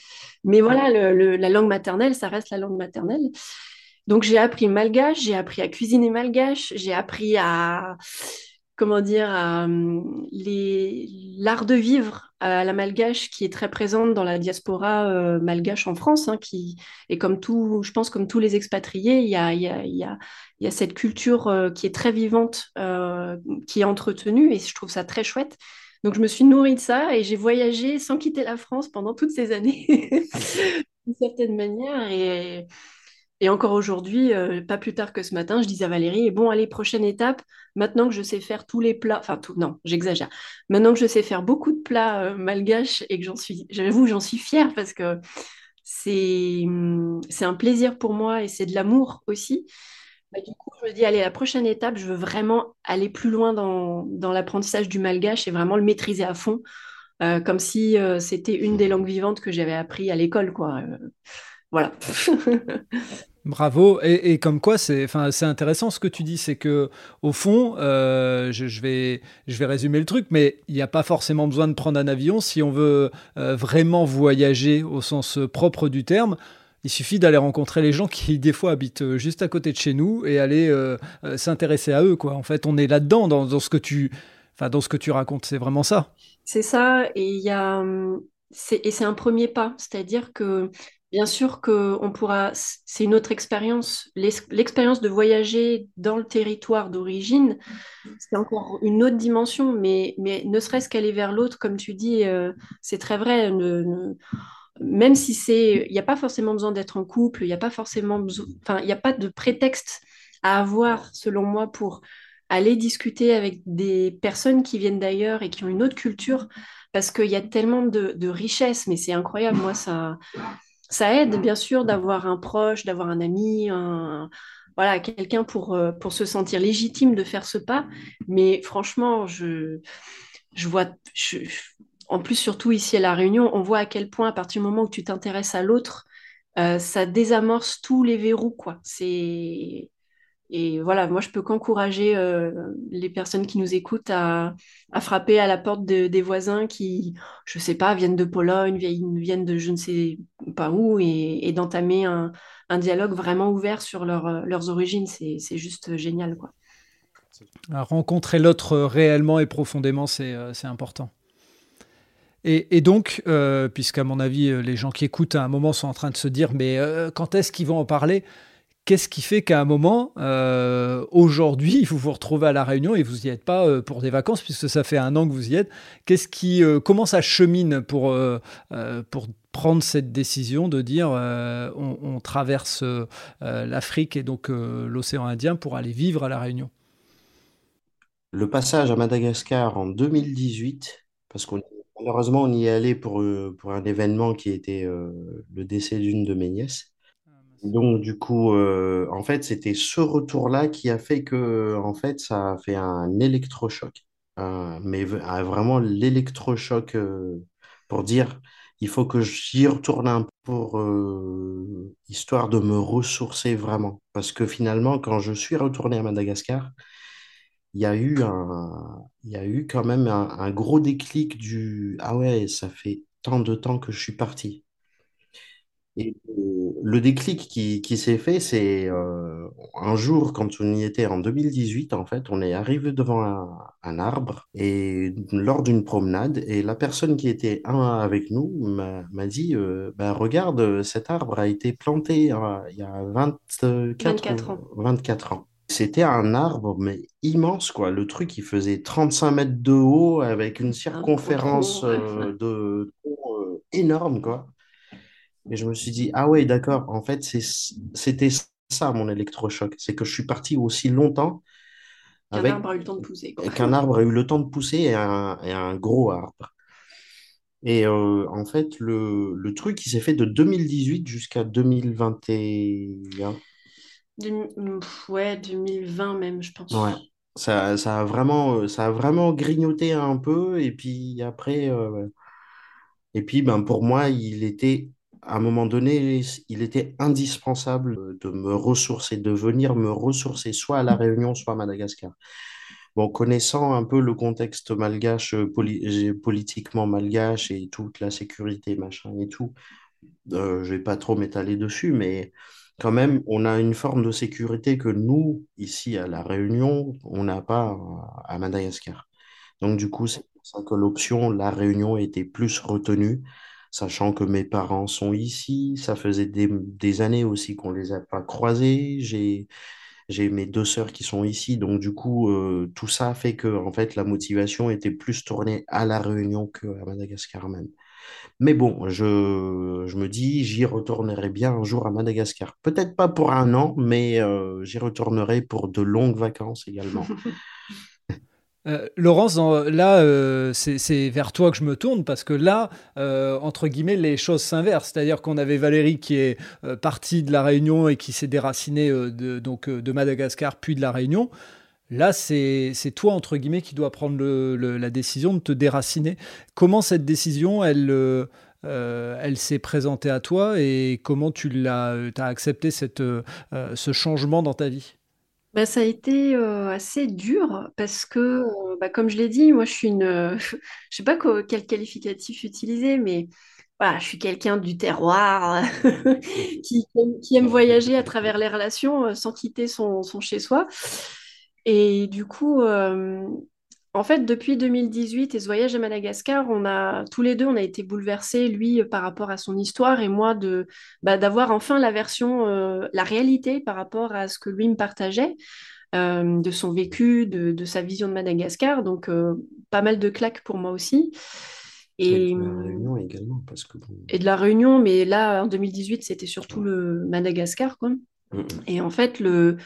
Mais voilà, la langue maternelle, ça reste la langue maternelle. Donc, j'ai appris malgache, j'ai appris à cuisiner malgache, j'ai appris à, comment dire, l'art de vivre à la malgache qui est très présente dans la diaspora euh, malgache en France, hein, qui est comme tout, je pense comme tous les expatriés, il y a, y a, y a, cette culture euh, qui est très vivante, euh, qui est entretenue, et je trouve ça très chouette. Donc je me suis nourrie de ça et j'ai voyagé sans quitter la France pendant toutes ces années, [laughs] d'une certaine manière. Et, et encore aujourd'hui, euh, pas plus tard que ce matin, je disais à Valérie, bon, allez, prochaine étape, maintenant que je sais faire tous les plats, enfin, tout, non, j'exagère, maintenant que je sais faire beaucoup de plats euh, malgaches et que j'en suis, j'avoue, j'en suis fière parce que c'est, hum, un plaisir pour moi et c'est de l'amour aussi. Bah, du coup, je me dis, allez, la prochaine étape, je veux vraiment aller plus loin dans, dans l'apprentissage du malgache et vraiment le maîtriser à fond, euh, comme si c'était une des langues vivantes que j'avais appris à l'école, quoi. voilà. [laughs] Bravo. Et, comme quoi, c'est intéressant ce que tu dis, c'est que au fond, euh, je, vais, je vais résumer le truc, mais il n'y a pas forcément besoin de prendre un avion si on veut euh, vraiment voyager au sens propre du terme. Il suffit d'aller rencontrer les gens qui des fois habitent euh, juste à côté de chez nous et aller s'intéresser à eux. Quoi. En fait, on est là-dedans dans, ce que tu, enfin, dans ce que tu racontes. C'est vraiment ça. C'est ça. Et hum, et c'est un premier pas, c'est-à-dire que Bien sûr qu'on pourra, c'est une autre expérience. L'expérience de voyager dans le territoire d'origine, c'est encore une autre dimension, mais, mais ne serait-ce qu'aller vers l'autre, comme tu dis, euh, c'est très vrai. même si c'est, il n'y a pas forcément besoin d'être en couple, il n'y a pas forcément besoin, enfin, il n'y a pas de prétexte à avoir, selon moi, pour aller discuter avec des personnes qui viennent d'ailleurs et qui ont une autre culture, parce qu'il y a tellement de richesses, mais c'est incroyable. Moi, ça ça aide bien sûr d'avoir un proche, d'avoir un ami, voilà, quelqu'un pour, euh, pour se sentir légitime de faire ce pas. Mais franchement, je, je vois, en plus surtout ici à La Réunion, on voit à quel point à partir du moment où tu t'intéresses à l'autre, euh, ça désamorce tous les verrous, quoi. C'est et voilà, moi, je peux qu'encourager euh, les personnes qui nous écoutent à, frapper à la porte des voisins qui, je ne sais pas, viennent de Pologne, viennent de je ne sais pas où, et, d'entamer un, dialogue vraiment ouvert sur leur, leurs origines. C'est juste génial. Quoi. rencontrer l'autre réellement et profondément, c'est euh, important. Et, donc, euh, puisqu'à mon avis, euh, les gens qui écoutent à un moment sont en train de se dire, mais euh, quand est-ce qu'ils vont en parler? Qu'est-ce qui fait qu'à un moment, aujourd'hui, vous vous retrouvez à La Réunion et vous n'y êtes pas pour des vacances, puisque ça fait un an que vous y êtes Qu'est-ce qui, Comment ça chemine pour, pour prendre cette décision de dire on, traverse l'Afrique et donc l'océan Indien pour aller vivre à La Réunion? Le passage à Madagascar en 2018, parce qu'on Malheureusement, on y est allé pour, euh, pour un événement qui était euh, le décès d'une de mes nièces. Donc, du coup, euh, en fait, c'était ce retour-là qui a fait que, en fait, ça a fait un électrochoc. mais vraiment l'électrochoc pour dire, il faut que j'y retourne un peu pour, histoire de me ressourcer vraiment. Parce que finalement, quand je suis retourné à Madagascar, il y a eu un, il y a eu quand même un, gros déclic du Ah ouais, ça fait tant de temps que je suis parti. Et euh, le déclic qui, qui s'est fait, c'est euh, un jour, quand on y était en 2018, en fait, on est arrivé devant un, un arbre et lors d'une promenade, et la personne qui était un avec nous m'a dit euh, bah, Regarde, cet arbre a été planté il y a 24, 24 ans. 24 ans. C'était un arbre, mais immense, quoi. Le truc, il faisait 35 mètres de haut avec une circonférence euh, de euh, énorme, quoi. Et je me suis dit, ah ouais, d'accord, en fait, c'était ça mon électrochoc. C'est que je suis parti aussi longtemps qu'un arbre a eu le temps de pousser. Qu'un arbre a eu le temps de pousser et un, et un gros arbre. Et euh, en fait, le, le truc, il s'est fait de 2018 jusqu'à 2021. Ouais, 2020 même, je pense. Ouais. Ça, ça a vraiment, euh, ça a vraiment grignoté un peu. Et puis après, euh, et puis ben, pour moi, il était, à un moment donné, il était indispensable de me ressourcer, de venir me ressourcer, soit à La Réunion, soit à Madagascar. Bon, connaissant un peu le contexte malgache, euh, politiquement malgache et toute la sécurité, machin et tout, je vais pas trop m'étaler dessus, mais quand même, on a une forme de sécurité que nous, ici à La Réunion, on n'a pas à Madagascar. Donc du coup, c'est pour ça que l'option La Réunion était plus retenue, sachant que mes parents sont ici. Ça faisait des, années aussi qu'on ne les a pas croisés. J'ai, j'ai mes deux sœurs qui sont ici. Donc du coup, euh, tout ça fait que en fait, la motivation était plus tournée à La Réunion qu'à Madagascar même. Mais bon, je, me dis, j'y retournerai bien un jour à Madagascar. Peut-être pas pour un an, mais euh, j'y retournerai pour de longues vacances également. [laughs] Euh, Laurence, là, euh, c'est vers toi que je me tourne parce que là, entre guillemets, les choses s'inversent. C'est-à-dire qu'on avait Valérie qui est partie de la Réunion et qui s'est déracinée de, donc, de Madagascar puis de la Réunion. Là, c'est toi, entre guillemets, qui dois prendre la décision de te déraciner. Comment cette décision, elle, euh, euh, elle s'est présentée à toi et comment tu l'as as accepté cette, euh, ce changement dans ta vie? Bah, ça a été assez dur parce que, bah, comme je l'ai dit, moi je suis une. [laughs] je sais pas quel qualificatif utiliser, mais voilà, je suis quelqu'un du terroir [laughs] qui, qui, aime voyager à travers les relations sans quitter son, son chez-soi. Et du coup, euh, en fait, depuis 2018 et ce voyage à Madagascar, on a tous les deux, on a été bouleversés, lui euh, par rapport à son histoire et moi de bah, d'avoir enfin la version, euh, la réalité par rapport à ce que lui me partageait. de son vécu, de, sa vision de Madagascar. Donc, pas mal de claques pour moi aussi. Et, de la Réunion également. Parce que Et de la Réunion, mais là, en 2018, c'était surtout le Madagascar. Quoi. Mm, mm. Et en fait, le,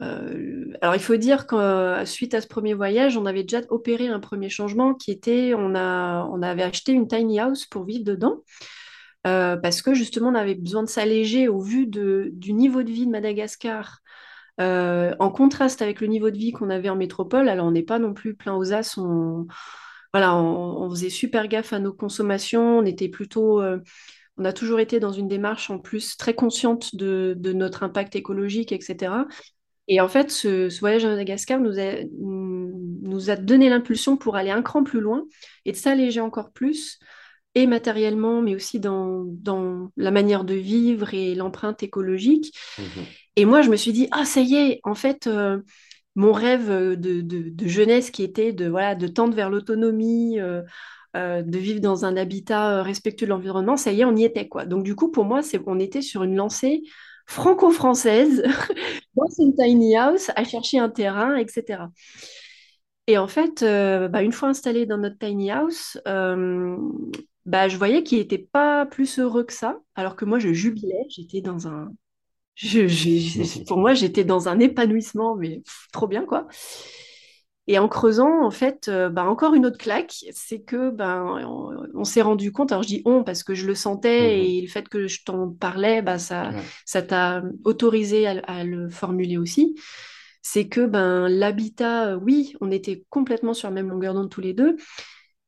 euh, alors, il faut dire que euh, suite à ce premier voyage, on avait déjà opéré un premier changement qui était, on, a, on avait acheté une tiny house pour vivre dedans. Euh, parce que justement, on avait besoin de s'alléger au vu de, du niveau de vie de Madagascar, en contraste avec le niveau de vie qu'on avait en métropole. Alors, on n'est pas non plus plein aux as, on, voilà, on, faisait super gaffe à nos consommations, on était plutôt... on a toujours été dans une démarche en plus très consciente de, de notre impact écologique, etc. Et en fait, ce, voyage à Madagascar nous a, nous a donné l'impulsion pour aller un cran plus loin et de s'alléger encore plus, et matériellement, mais aussi dans, dans la manière de vivre et l'empreinte écologique. Mhm. Et moi, je me suis dit, ah, ça y est, en fait, euh, mon rêve de, de, jeunesse qui était de, voilà, de tendre vers l'autonomie, euh, de vivre dans un habitat respectueux de l'environnement, ça y est, on y était quoi. Donc du coup, pour moi, on était sur une lancée franco-française [laughs] dans une tiny house à chercher un terrain, etc. Et en fait, bah, une fois installé dans notre tiny house, bah, je voyais qu'il n'était pas plus heureux que ça, alors que moi, je jubilais, j'étais dans un... pour moi, j'étais dans un épanouissement, mais trop bien, quoi. Et en creusant, en fait, euh, bah, encore une autre claque, c'est que ben, on, s'est rendu compte, alors je dis on parce que je le sentais mmh et le fait que je t'en parlais, bah, ça ça t'a autorisé à, le formuler aussi. C'est que ben, l'habitat, oui, on était complètement sur la même longueur d'onde tous les deux,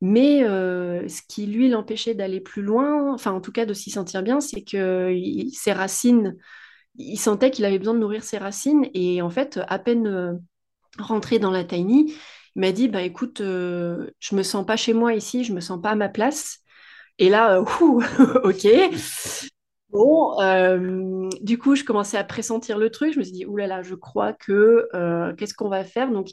mais euh, ce qui, lui, l'empêchait d'aller plus loin, enfin en tout cas de s'y sentir bien, c'est que ses racines, il sentait qu'il avait besoin de nourrir ses racines. Et en fait, à peine euh, rentré dans la tiny, il m'a dit, bah écoute, euh, je me sens pas chez moi ici, je me sens pas à ma place. Et là, [laughs] ok. Bon, du coup, je commençais à pressentir le truc. Je me suis dit, oulala, je crois que qu'est-ce qu'on va faire? Donc,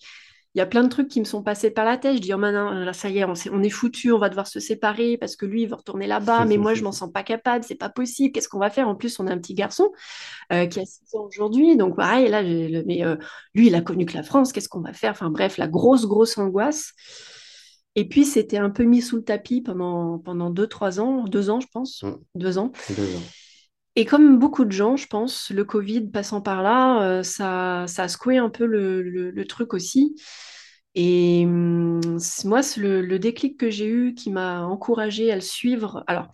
il y a plein de trucs qui me sont passés par la tête. Je dis, oh maintenant, là, ça y est, on, est, on est foutu, on va devoir se séparer parce que lui, il veut retourner là-bas, mais moi, je m'en sens pas capable, c'est pas possible, qu'est-ce qu'on va faire? En plus, on a un petit garçon euh, qui a 6 ans aujourd'hui, donc pareil, là, mais euh, lui, il a connu que la France, qu'est-ce qu'on va faire? Enfin bref, la grosse, grosse angoisse. Et puis, c'était un peu mis sous le tapis pendant, pendant deux, trois ans, deux ans, je pense, mmh. deux ans. Deux ans. Et comme beaucoup de gens, je pense, le Covid passant par là, euh, ça, ça a secoué un peu le, le truc aussi. Et hum, moi, c'est le, déclic que j'ai eu qui m'a encouragé à le suivre. Alors,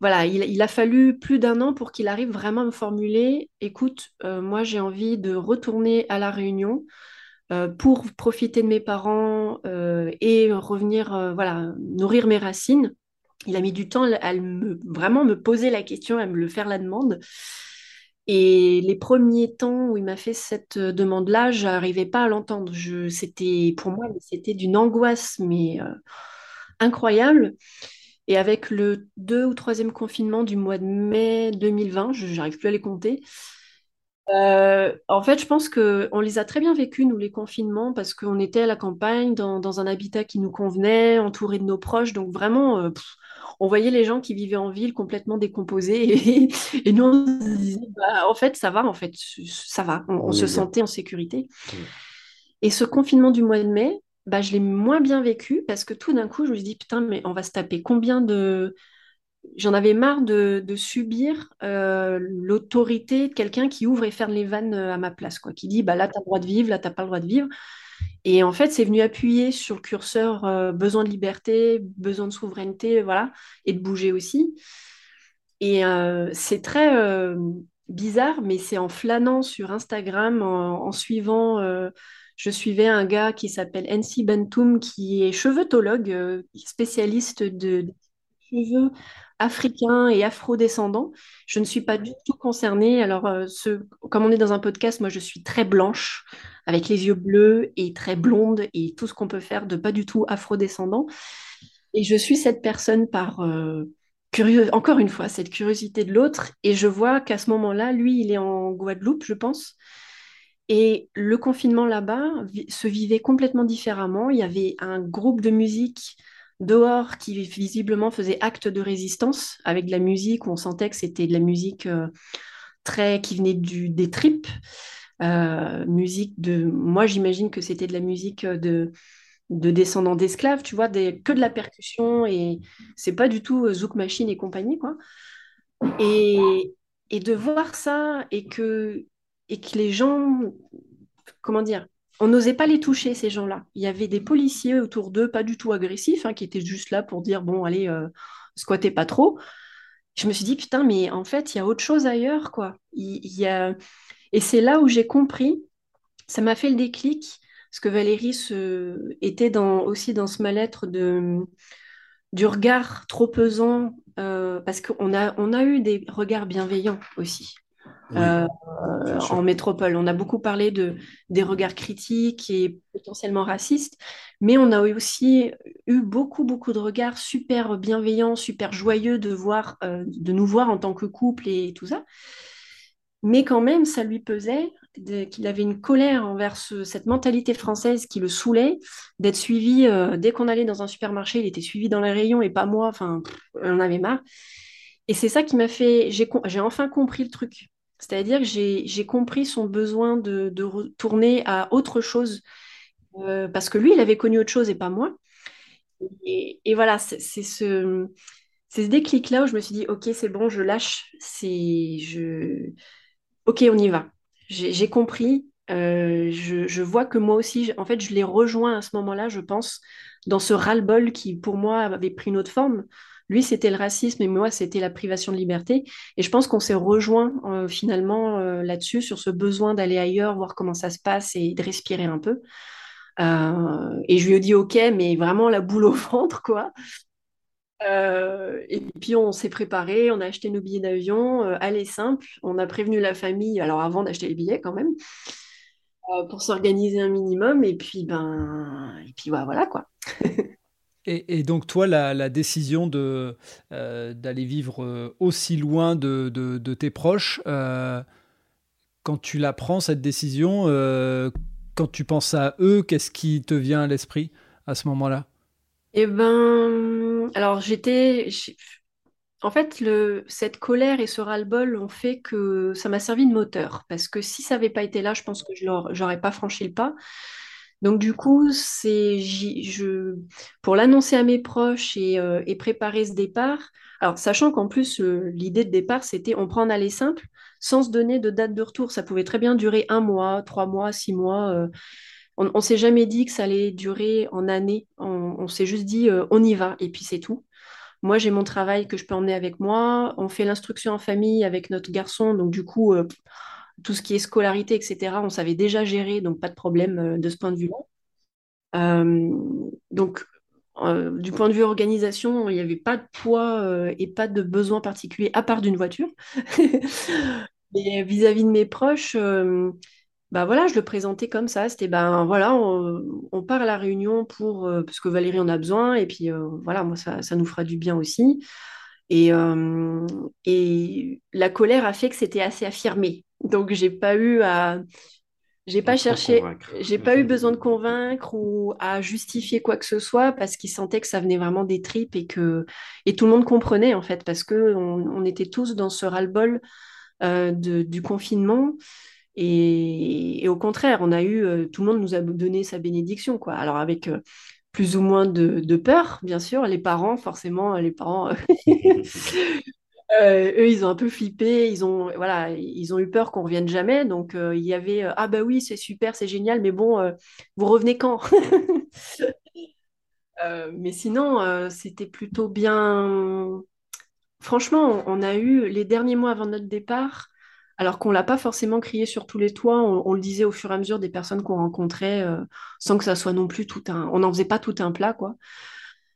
voilà, il, a fallu plus d'un an pour qu'il arrive vraiment à me formuler, écoute, euh, moi j'ai envie de retourner à la Réunion euh, pour profiter de mes parents et revenir, voilà, nourrir mes racines. Il a mis du temps à me, vraiment me poser la question, à me le faire la demande. Et les premiers temps où il m'a fait cette euh, demande-là, je n'arrivais pas à l'entendre. c'était, pour moi, c'était d'une angoisse, mais euh, incroyable. Et avec le deux ou troisième confinement du mois de mai 2020, je n'arrive plus à les compter. Euh, en fait, je pense qu'on les a très bien vécus, nous, les confinements, parce qu'on était à la campagne, dans, un habitat qui nous convenait, entouré de nos proches. Donc vraiment, on voyait les gens qui vivaient en ville complètement décomposés [laughs] et, nous on se disait bah, en fait ça va en fait ça va. On, se sentait en sécurité. Et ce confinement du mois de mai bah, je l'ai moins bien vécu parce que tout d'un coup je me suis dit putain mais on va se taper combien de j'en avais marre de, subir euh, l'autorité de quelqu'un qui ouvre et ferme les vannes euh, à ma place quoi qui dit bah là t'as le droit de vivre là t'as pas le droit de vivre et en fait, c'est venu appuyer sur le curseur euh, besoin de liberté, besoin de souveraineté, voilà, et de bouger aussi. Et euh, c'est très euh, bizarre, mais c'est en flânant sur Instagram, en, suivant, je suivais un gars qui s'appelle NC Bentoum, qui est cheveutologue, spécialiste de, de cheveux africains et afro-descendants. Je ne suis pas du tout concernée. Alors, ce, comme on est dans un podcast, moi, je suis très blanche avec les yeux bleus et très blonde et tout ce qu'on peut faire de pas du tout afro-descendant. Et je suis cette personne par euh, curieux, encore une fois, cette curiosité de l'autre. Et je vois qu'à ce moment-là, lui, il est en Guadeloupe, je pense. Et le confinement là-bas se vivait complètement différemment. Il y avait un groupe de musique dehors qui visiblement faisait acte de résistance avec de la musique on sentait que c'était de la musique euh, très qui venait du, des tripes. Euh, musique de. Moi, j'imagine que c'était de la musique de, de descendants d'esclaves, tu vois, des, que de la percussion et c'est pas du tout euh, Zouk Machine et compagnie, quoi. Et, et de voir ça et que, et que les gens, comment dire, on n'osait pas les toucher, ces gens-là. Il y avait des policiers autour d'eux, pas du tout agressifs, hein, qui étaient juste là pour dire, bon, allez, euh, squattez pas trop. Je me suis dit, putain, mais en fait, il y a autre chose ailleurs, quoi. Il, y a et c'est là où j'ai compris, ça m'a fait le déclic, parce que Valérie était aussi dans ce mal-être de, du regard trop pesant, euh, parce qu'on a, on a eu des regards bienveillants aussi. Euh, en métropole. On a beaucoup parlé de, des regards critiques et potentiellement racistes, mais on a aussi eu beaucoup, beaucoup de regards super bienveillants, super joyeux de, voir, euh, de nous voir en tant que couple et tout ça mais quand même, ça lui pesait. qu'il avait une colère envers cette mentalité française qui le saoulait, d'être suivi, euh, dès qu'on allait dans un supermarché, il était suivi dans les rayons et pas moi, enfin, on en avait marre. Et c'est ça qui m'a fait, j'ai enfin compris le truc. C'est-à-dire que j'ai compris son besoin de, retourner à autre chose, euh, parce que lui, il avait connu autre chose et pas moi. Et, voilà, c'est ce, déclic-là où je me suis dit, ok, c'est bon, je lâche, je, ok, on y va. J'ai compris, euh, je, vois que moi aussi, en fait, je l'ai rejoint à ce moment-là, je pense, dans ce ras-le-bol qui, pour moi, avait pris une autre forme. Lui, c'était le racisme et moi, c'était la privation de liberté. Et je pense qu'on s'est rejoint euh, finalement euh, là-dessus, sur ce besoin d'aller ailleurs, voir comment ça se passe et de respirer un peu. et je lui ai dit OK, mais vraiment la boule au [laughs] ventre, quoi. Euh, et puis on s'est préparé, on a acheté nos billets d'avion, euh, aller simple, on a prévenu la famille, alors avant d'acheter les billets quand même, euh, pour s'organiser un minimum, et puis ben, et puis voilà quoi. [laughs] et, donc toi, la, décision de d'aller vivre aussi loin de, de tes proches, quand tu la prends cette décision, quand tu penses à eux, qu'est-ce qui te vient à l'esprit à ce moment-là? Eh ben, alors j'étais, en fait, cette colère et ce ras-le-bol ont fait que ça m'a servi de moteur. Parce que si ça n'avait pas été là, je pense que je n'aurais pas franchi le pas. Donc du coup, c'est, pour l'annoncer à mes proches euh, et, préparer ce départ, alors sachant qu'en plus, euh, l'idée de départ, c'était on prend un aller simple sans se donner de date de retour. Ça pouvait très bien durer un mois, trois mois, six mois. Euh, on ne s'est jamais dit que ça allait durer en années. On, s'est juste dit, on y va, et puis c'est tout. Moi, j'ai mon travail que je peux emmener avec moi. On fait l'instruction en famille avec notre garçon. Donc, du coup, tout ce qui est scolarité, etc., on savait déjà gérer, donc pas de problème euh, de ce point de vue-là. donc, du point de vue organisation, il n'y avait pas de poids et pas de besoin particulier à part d'une voiture. [laughs] Et vis-à-vis -vis de mes proches, bah voilà, je le présentais comme ça. C'était ben voilà, on, part à la réunion pour euh, parce que Valérie en a besoin et puis euh, voilà, moi ça, ça, nous fera du bien aussi. Et, euh, et la colère a fait que c'était assez affirmé. Donc j'ai pas eu à j'ai pas cherché, j'ai pas eu besoin de convaincre ou à justifier quoi que ce soit parce qu'ils sentaient que ça venait vraiment des tripes et que et tout le monde comprenait en fait parce que on, était tous dans ce ras-le-bol du confinement et, au contraire, on a eu, euh, tout le monde nous a donné sa bénédiction, quoi. Alors avec euh, plus ou moins de, peur, bien sûr, les parents, forcément, les parents, [laughs] euh, eux, ils ont un peu flippé, ils ont, voilà, ils ont eu peur qu'on revienne jamais. Donc il y avait, ah bah oui, c'est super, c'est génial, mais bon, vous revenez quand [laughs] Mais sinon, c'était plutôt bien. Franchement, on a eu les derniers mois avant notre départ alors qu'on l'a pas forcément crié sur tous les toits, on, le disait au fur et à mesure des personnes qu'on rencontrait, euh, sans que ça soit non plus tout un... On n'en faisait pas tout un plat, quoi.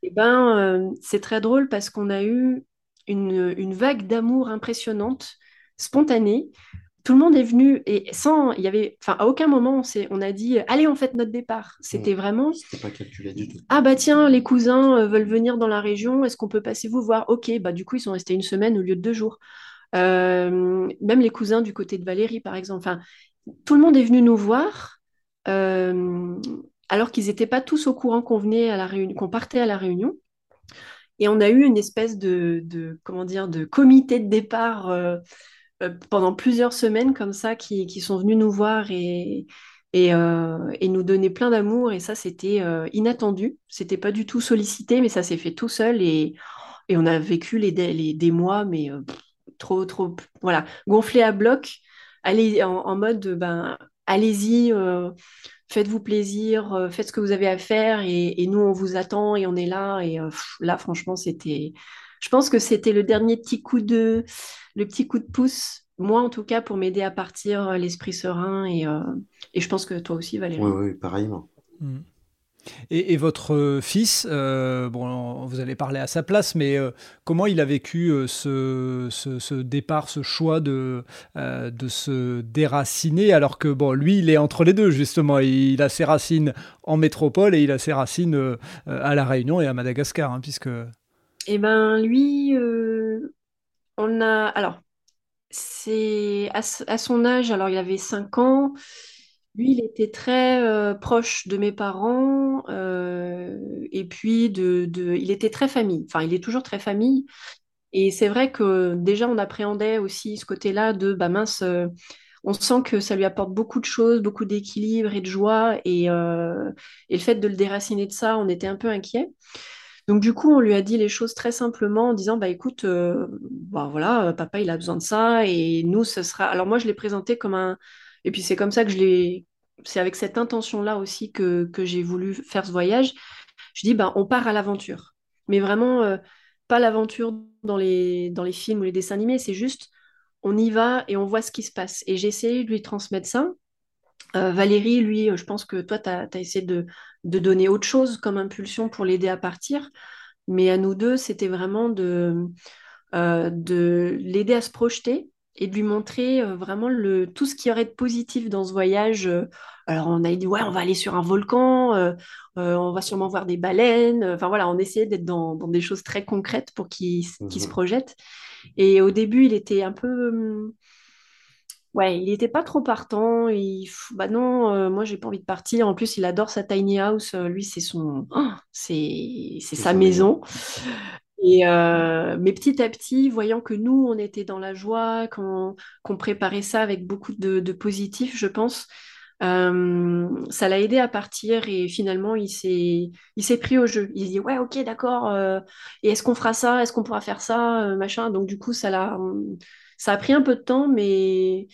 Et eh ben, euh, c'est très drôle parce qu'on a eu une, vague d'amour impressionnante, spontanée. Tout le monde est venu et sans, il y avait, enfin, à aucun moment on, on a dit, allez, on fait notre départ. C'était mmh. vraiment. C'était pas calculé du tout. Ah bah tiens, les cousins euh, veulent venir dans la région, est-ce qu'on peut passer vous voir? Ok, bah du coup ils sont restés une semaine au lieu de deux jours. Euh, même les cousins du côté de Valérie, par exemple. Enfin, tout le monde est venu nous voir, euh, alors qu'ils n'étaient pas tous au courant qu'on venait à la réunion, qu'on partait à la réunion. Et on a eu une espèce de, comment dire, de comité de départ euh, pendant plusieurs semaines comme ça, qui, sont venus nous voir et, et, nous donner plein d'amour. Et ça, c'était inattendu. C'était pas du tout sollicité, mais ça s'est fait tout seul. Et, et on a vécu les, les des mois, mais trop, trop, voilà, gonflé à bloc. Allez, en, mode, ben, allez-y, euh, faites-vous plaisir, euh, faites ce que vous avez à faire et, nous, on vous attend et on est là. Et euh, là, franchement, c'était, je pense que c'était le dernier petit coup de, le petit coup de pouce, moi en tout cas, pour m'aider à partir l'esprit serein et, et, je pense que toi aussi, Valérie. Oui, oui, pareillement. Mmh. Et, votre euh, fils, euh, bon, vous allez parler à sa place, mais euh, comment il a vécu ce, départ, ce choix de, se déraciner, alors que bon, lui, il est entre les deux justement. Il a ses racines en métropole et il a ses racines à la Réunion et à Madagascar, hein, puisque. Eh ben, lui, on a alors c'est à, son âge, alors il avait 5 ans, lui, il était très euh, proche de mes parents euh, et puis de, il était très famille. Enfin, il est toujours très famille. Et c'est vrai que déjà, on appréhendait aussi ce côté-là de, bah mince, euh, on sent que ça lui apporte beaucoup de choses, beaucoup d'équilibre et de joie. Et, et, le fait de le déraciner de ça, on était un peu inquiet. Donc du coup, on lui a dit les choses très simplement en disant, bah écoute, bah, voilà, papa, il a besoin de ça. Et nous, ce sera... Alors moi, je l'ai présenté comme un et puis c'est comme ça que je l'ai, c'est avec cette intention-là aussi que, j'ai voulu faire ce voyage. Je dis, ben, on part à l'aventure. Mais vraiment, euh, pas l'aventure dans les, dans les films ou les dessins animés, c'est juste, on y va et on voit ce qui se passe. Et j'ai essayé de lui transmettre ça. Euh, Valérie, lui, je pense que toi, tu as, essayé de, donner autre chose comme impulsion pour l'aider à partir. Mais à nous deux, c'était vraiment de, euh, de l'aider à se projeter et de lui montrer euh, vraiment le, tout ce qui aurait de positif dans ce voyage. Euh. Alors, on a dit, ouais, on va aller sur un volcan, euh, on va sûrement voir des baleines. Enfin, voilà, on essayait d'être dans, des choses très concrètes pour qu'il se mhm. projette. Et au début, il était un peu. Ouais, il n'était pas trop partant. Il, bah non, moi, j'ai pas envie de partir. En plus, il adore sa tiny house. lui, c'est son, oh, c'est sa maison. Euh, mais petit à petit, voyant que nous, on était dans la joie, qu'on préparait ça avec beaucoup de, positif, je pense, euh, ça l'a aidé à partir et finalement, il s'est pris au jeu. Il s'est dit, ouais, ok, d'accord, euh, et est-ce qu'on fera ça? Est-ce qu'on pourra faire ça? Machin. Donc, du coup, ça, l'a, ça a pris un peu de temps, mais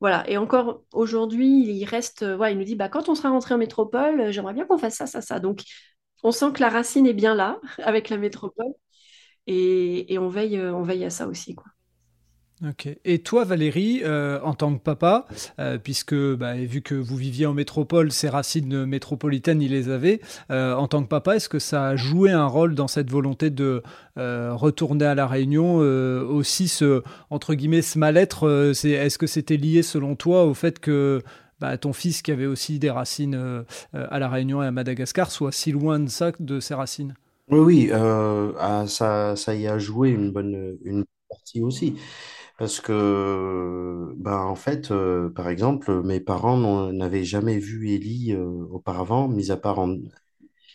voilà. Et encore aujourd'hui, il reste, voilà, il nous dit, bah, quand on sera rentré en métropole, j'aimerais bien qu'on fasse ça, ça, ça. Donc, on sent que la racine est bien là [laughs] avec la métropole. Et, on, veille, euh, on veille à ça aussi. Quoi. Ok. Et toi, Valérie, euh, en tant que papa, euh, puisque bah, vu que vous viviez en métropole, ces racines métropolitaines, il les avait. en tant que papa, est-ce que ça a joué un rôle dans cette volonté de retourner à la Réunion Aussi, ce entre guillemets, ce mal-être, est-ce que c'était lié selon toi au fait que bah, ton fils, qui avait aussi des racines à la Réunion et à Madagascar, soit si loin de ça, de ses racines? Oui, oui, euh, ah, ça, ça y a joué une bonne une partie aussi. Parce que, ben, en fait, euh, par exemple, mes parents n'avaient jamais vu Ellie euh, auparavant, mis à part en...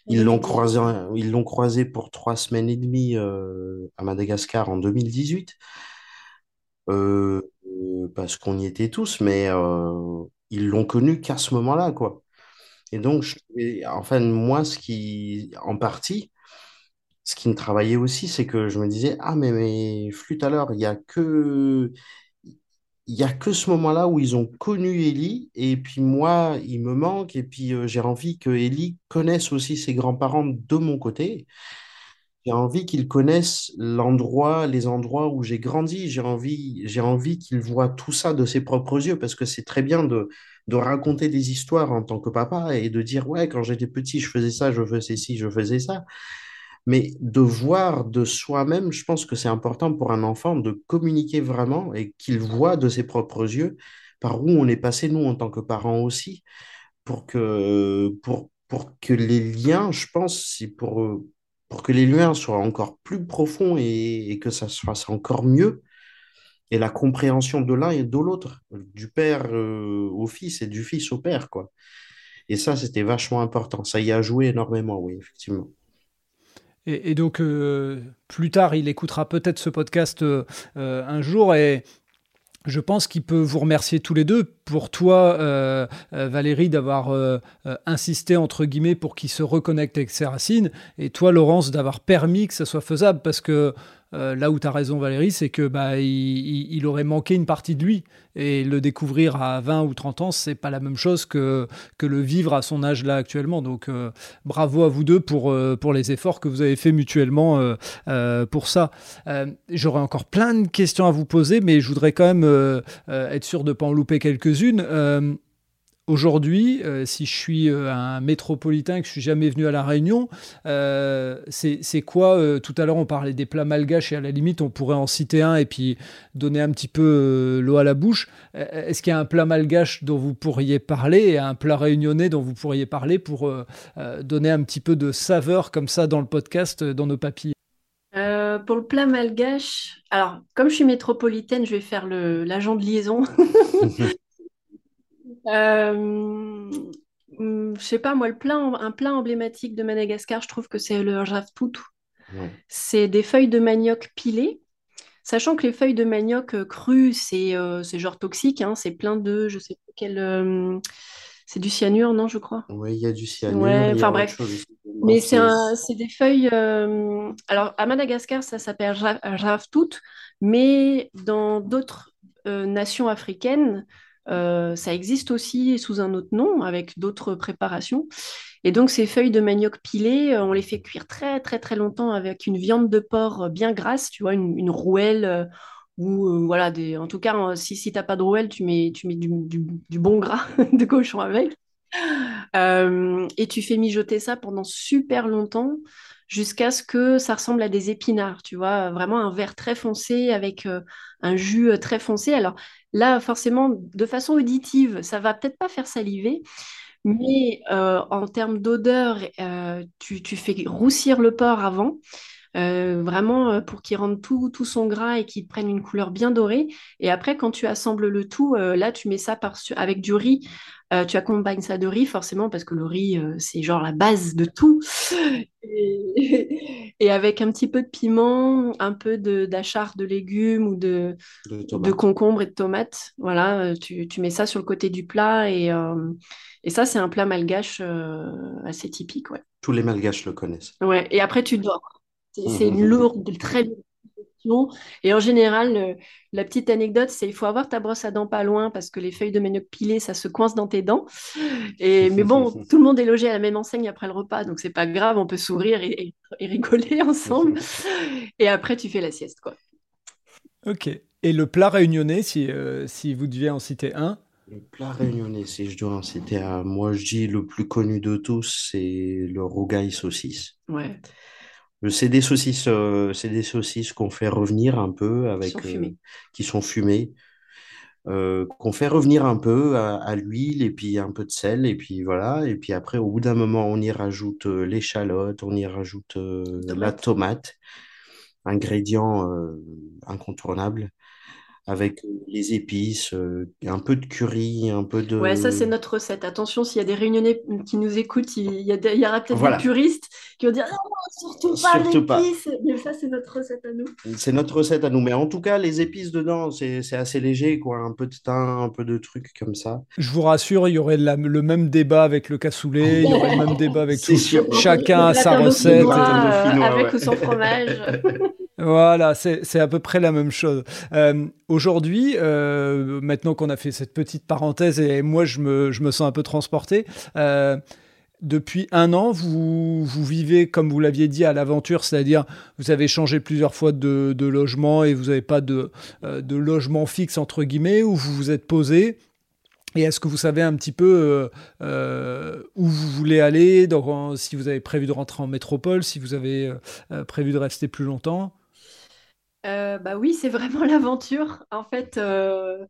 Ils l'ont croisé, ils l'ont croisé pour trois semaines et demie à Madagascar en 2018, parce qu'on y était tous, mais ils l'ont connu qu'à ce moment-là, quoi. Et donc, je, enfin, moi, ce qui, en partie, ce qui me travaillait aussi, c'est que je me disais, ah, mais, flûte à l'heure, il y a que, il y a que ce moment-là où ils ont connu Ellie, et puis moi, il me manque, et puis euh, j'ai envie que Ellie connaisse aussi ses grands-parents de mon côté. J'ai envie qu'ils connaissent l'endroit, les endroits où j'ai grandi. J'ai envie, j'ai envie qu'ils voient tout ça de ses propres yeux, parce que c'est très bien de, de raconter des histoires en tant que papa et de dire, ouais, quand j'étais petit, je faisais ça, je faisais ci, je faisais ça. Mais de voir de soi-même, je pense que c'est important pour un enfant de communiquer vraiment et qu'il voit de ses propres yeux par où on est passé, nous, en tant que parents aussi, pour que, pour, pour que les liens, je pense, pour, pour que les liens soient encore plus profonds et, que ça se fasse encore mieux, et la compréhension de l'un et de l'autre, du père euh, au fils et du fils au père, quoi. Et ça, c'était vachement important. Ça y a joué énormément, oui, effectivement. Et, donc, euh, plus tard, il écoutera peut-être ce podcast euh, euh, un jour et je pense qu'il peut vous remercier tous les deux. Pour toi, Valérie, d'avoir insisté, entre guillemets, pour qu'il se reconnecte avec ses racines. Et toi, Laurence, d'avoir permis que ça soit faisable. Parce que euh, là où tu as raison Valérie, c'est que bah, il, aurait manqué une partie de lui. Et le découvrir à 20 ou 30 ans, c'est pas la même chose que, que le vivre à son âge là actuellement. Donc euh, bravo à vous deux pour, euh, pour les efforts que vous avez fait mutuellement pour ça. J'aurais encore plein de questions à vous poser, mais je voudrais quand même être sûr de ne pas en louper quelques-unes. Aujourd'hui, euh, si je suis euh, un métropolitain et que je suis jamais venu à La Réunion, euh, c'est quoi Tout à l'heure, on parlait des plats malgaches et à la limite, on pourrait en citer un et puis donner un petit peu l'eau à la bouche. Est-ce qu'il y a un plat malgache dont vous pourriez parler et un plat réunionnais dont vous pourriez parler pour donner un petit peu de saveur comme ça dans le podcast, dans nos papilles? Euh, pour le plat malgache, alors comme je suis métropolitaine, je vais faire le l'agent de liaison. [laughs] Euh, hum, je sais pas, moi, le plat, un plat emblématique de Madagascar, je trouve que c'est le rjavtout. Ouais. C'est des feuilles de manioc pilées, sachant que les feuilles de manioc euh, crues, c'est euh, genre toxique, hein, c'est plein de, je sais pas quel, euh, c'est du cyanure, non, je crois? Oui, il y a du cyanure, Ouais, enfin bref. chose Mais c'est des feuilles. euh, alors, à Madagascar, ça s'appelle ra- raftout, mais dans d'autres nations africaines, euh, ça existe aussi sous un autre nom, avec d'autres préparations. Et donc, ces feuilles de manioc pilées, euh, on les fait cuire très, très, très longtemps avec une viande de porc euh, bien grasse, tu vois, une, rouelle. ou voilà, en tout cas, si, si t'as pas de rouelle, tu mets, tu mets du, bon gras [laughs] de cochon avec. Et tu fais mijoter ça pendant super longtemps jusqu'à ce que ça ressemble à des épinards, tu vois, vraiment un vert très foncé avec un jus très foncé. Alors là, forcément, de façon auditive, ça va peut-être pas faire saliver, mais euh, en termes d'odeur, euh, tu, tu fais roussir le porc avant. euh, vraiment pour qu'il rende tout, tout son gras et qu'il prenne une couleur bien dorée. Et après, quand tu assembles le tout, là, tu mets ça avec du riz euh, tu accompagnes ça de riz, forcément, parce que le riz, euh, c'est genre la base de tout. Et, [laughs] et avec un petit peu de piment, un peu de d'achar de légumes ou de, de de concombre et de tomates. Voilà, euh, tu, tu mets ça sur le côté du plat. Et, euh, et ça, c'est un plat malgache assez typique. Ouais. Tous les Malgaches le connaissent. Ouais. Et après, tu dors. C'est c'est une lourde, très lourde question. Et en général, le- la petite anecdote, c'est il faut avoir ta brosse à dents pas loin parce que les feuilles de manioc pilées, ça se coince dans tes dents. Et, mais bon, [laughs] tout le monde est logé à la même enseigne après le repas, donc c'est pas grave, on peut sourire et, et- et rigoler [laughs] ensemble. Et après, tu fais la sieste, quoi. Ok. Et le plat réunionnais, si, euh, si vous deviez en citer un, Le plat réunionnais, si je dois en citer un, moi je dis le plus connu de tous, c'est le rougail saucisse. Ouais, C'est des saucisses, euh, c'est des saucisses qu'on fait revenir un peu sont avec, euh, qui sont fumées, euh, qu'on fait revenir un peu à, à l'huile et puis un peu de sel et puis voilà. Et puis après, au bout d'un moment, on y rajoute euh, l'échalote, on y rajoute euh, la Tomate. ingrédient euh, incontournable, avec euh, les épices, euh, un peu de curry, un peu Ouais, ça, c'est de... notre recette. Attention, s'il y a des Réunionnais qui nous écoutent, il y, a des- il y aura peut-être des Voilà, puristes qui vont dire non, non, surtout pas surtout pas. Mais ça, c'est notre recette à nous. C'est notre recette à nous. Mais en tout cas, les épices dedans, c'est c'est assez léger, quoi. Un peu de thym, un peu de trucs comme ça. je vous rassure, il y aurait la- le même débat avec le cassoulet, il y aurait le même débat avec [laughs] C'est tout. sûr. Chacun a sa recette. Euh, avec ouais. ou sans fromage. [laughs] Voilà, c'est à peu près la même chose. Euh, Aujourd'hui, euh, maintenant qu'on a fait cette petite parenthèse et moi je me, je me sens un peu transporté, euh, depuis un an, vous, vous vivez, comme vous l'aviez dit, à l'aventure, c'est-à-dire vous avez changé plusieurs fois de, logement et vous n'avez pas de, de logement fixe, entre guillemets, où vous vous êtes posé. Et est-ce que vous savez un petit peu où vous voulez aller, si vous avez prévu de rentrer en métropole, si vous avez prévu de rester plus longtemps? Euh, bah oui, c'est vraiment [laughs] l'aventure. En fait, euh,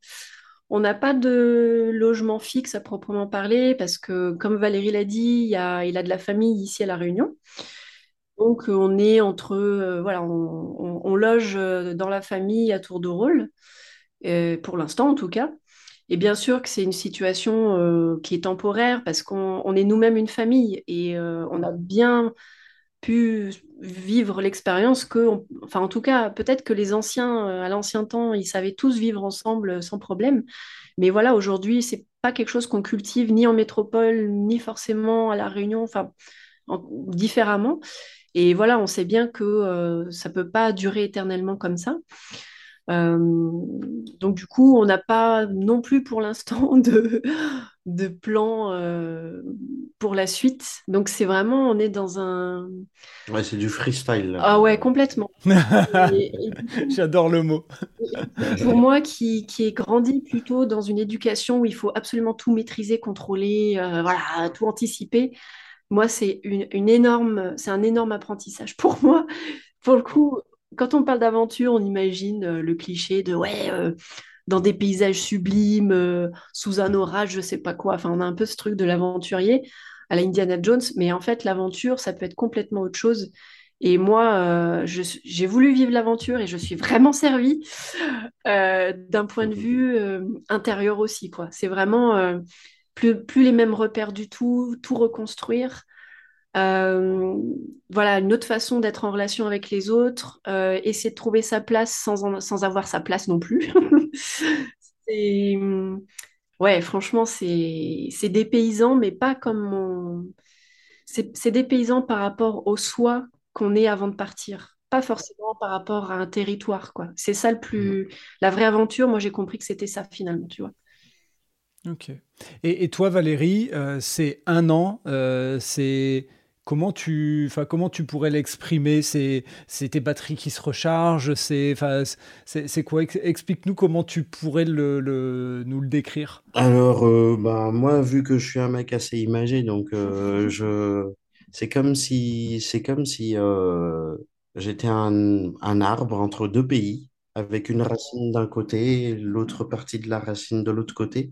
on n'a pas de logement fixe à proprement parler parce que, comme Valérie l'a dit, il a, de la famille ici à La Réunion. Donc, euh, on est entre, voilà, on, on- loge dans la famille à tour de rôle, pour l'instant en tout cas. Et bien sûr que c'est une situation qui est temporaire parce qu'on on est nous-mêmes une famille et on a bien pu vivre l'expérience que, enfin en tout cas, peut-être que les anciens, euh, à l'ancien temps, ils savaient tous vivre ensemble euh, sans problème. Mais voilà, aujourd'hui, c'est pas quelque chose qu'on cultive ni en métropole, ni forcément à La Réunion, enfin en- différemment. Et voilà, on sait bien que euh, ça peut pas durer éternellement comme ça. Euh, donc du coup, on n'a pas non plus pour l'instant [laughs] de, de plan euh, pour la suite. Donc c'est vraiment, on est dans un... Ouais, c'est du freestyle, là. Ah ouais, complètement. [laughs] Et, et [laughs] J'adore le mot. pour moi qui, qui ai grandi plutôt dans une éducation où il faut absolument tout maîtriser, contrôler, euh, voilà, tout anticiper, moi c'est une, une énorme, c'est un énorme apprentissage pour moi. Pour le coup, quand on parle d'aventure, on imagine euh, le cliché de ouais, euh, dans des paysages sublimes, euh, sous un orage, je sais pas quoi. Enfin, on a un peu ce truc de l'aventurier à la Indiana Jones, mais en fait, l'aventure, ça peut être complètement autre chose. Et moi, j'ai voulu vivre l'aventure et je suis vraiment servie d'un point de vue intérieur aussi. C'est vraiment plus les mêmes repères du tout, tout reconstruire. Voilà, une autre façon d'être en relation avec les autres, essayer de trouver sa place sans, sans avoir sa place non plus. [laughs] ouais, franchement, c'est des paysans, mais pas comme mon... C'est des paysans par rapport au soi qu'on est avant de partir. Pas forcément par rapport à un territoire, quoi. C'est ça le plus... Mm. La vraie aventure, moi, j'ai compris que c'était ça, finalement, tu vois. Ok. Et, toi, Valérie, euh, c'est un an, euh, c'est... Comment tu, enfin, comment tu pourrais l'exprimer? C'est tes batteries qui se rechargent C'est c'est quoi? Explique-nous comment tu pourrais le, nous le décrire. Alors, euh, bah, moi, vu que je suis un mec assez imagé, donc je, c'est comme si, c'est comme si euh, j'étais un, un arbre entre deux pays, avec une racine d'un côté, l'autre partie de la racine de l'autre côté.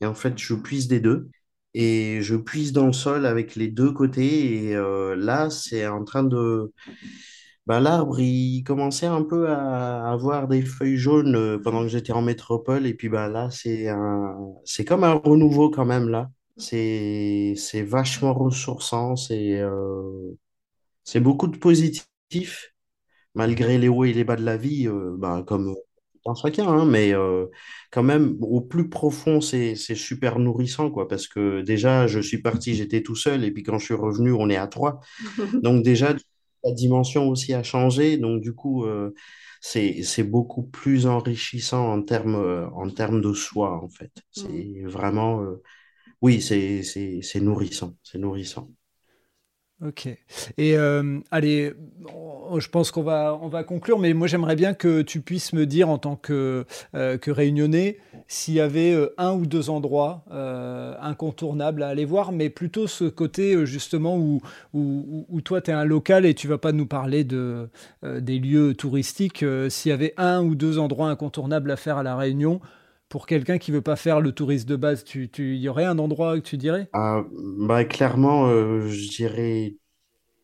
Et en fait, je puise des deux. Et je puise dans le sol avec les deux côtés. Et euh, là, c'est en train de... Bah, l'arbre, il commençait un peu à avoir des feuilles jaunes euh, pendant que j'étais en métropole. Et puis bah, là, c'est un... c'est comme un renouveau quand même, là. C'est, c'est vachement ressourçant, c'est euh, c'est beaucoup de positif, malgré les hauts et les bas de la vie, bah, comme chacun, hein, mais euh, quand même, au plus profond, c'est, c'est super nourrissant, quoi, parce que déjà, je suis parti, j'étais tout seul, et puis quand je suis revenu, on est à trois. [laughs] Donc déjà, la dimension aussi a changé, donc du coup, c'est, c'est beaucoup plus enrichissant en termes, en termes de soi, en fait. C'est mmh. vraiment oui, c'est nourrissant, c'est nourrissant. Ok. Et euh, allez, je pense qu'on va, on va conclure, mais moi j'aimerais bien que tu puisses me dire en tant que, euh, que réunionnais s'il y avait euh, un ou deux endroits incontournables à aller voir, mais plutôt ce côté justement où, où, où toi tu es un local et tu vas pas nous parler de, des lieux touristiques. s'il y avait un ou deux endroits incontournables à faire à La Réunion, pour quelqu'un qui veut pas faire le touriste de base, tu, tu y aurait un endroit que tu dirais? Ah, bah, clairement, euh, je dirais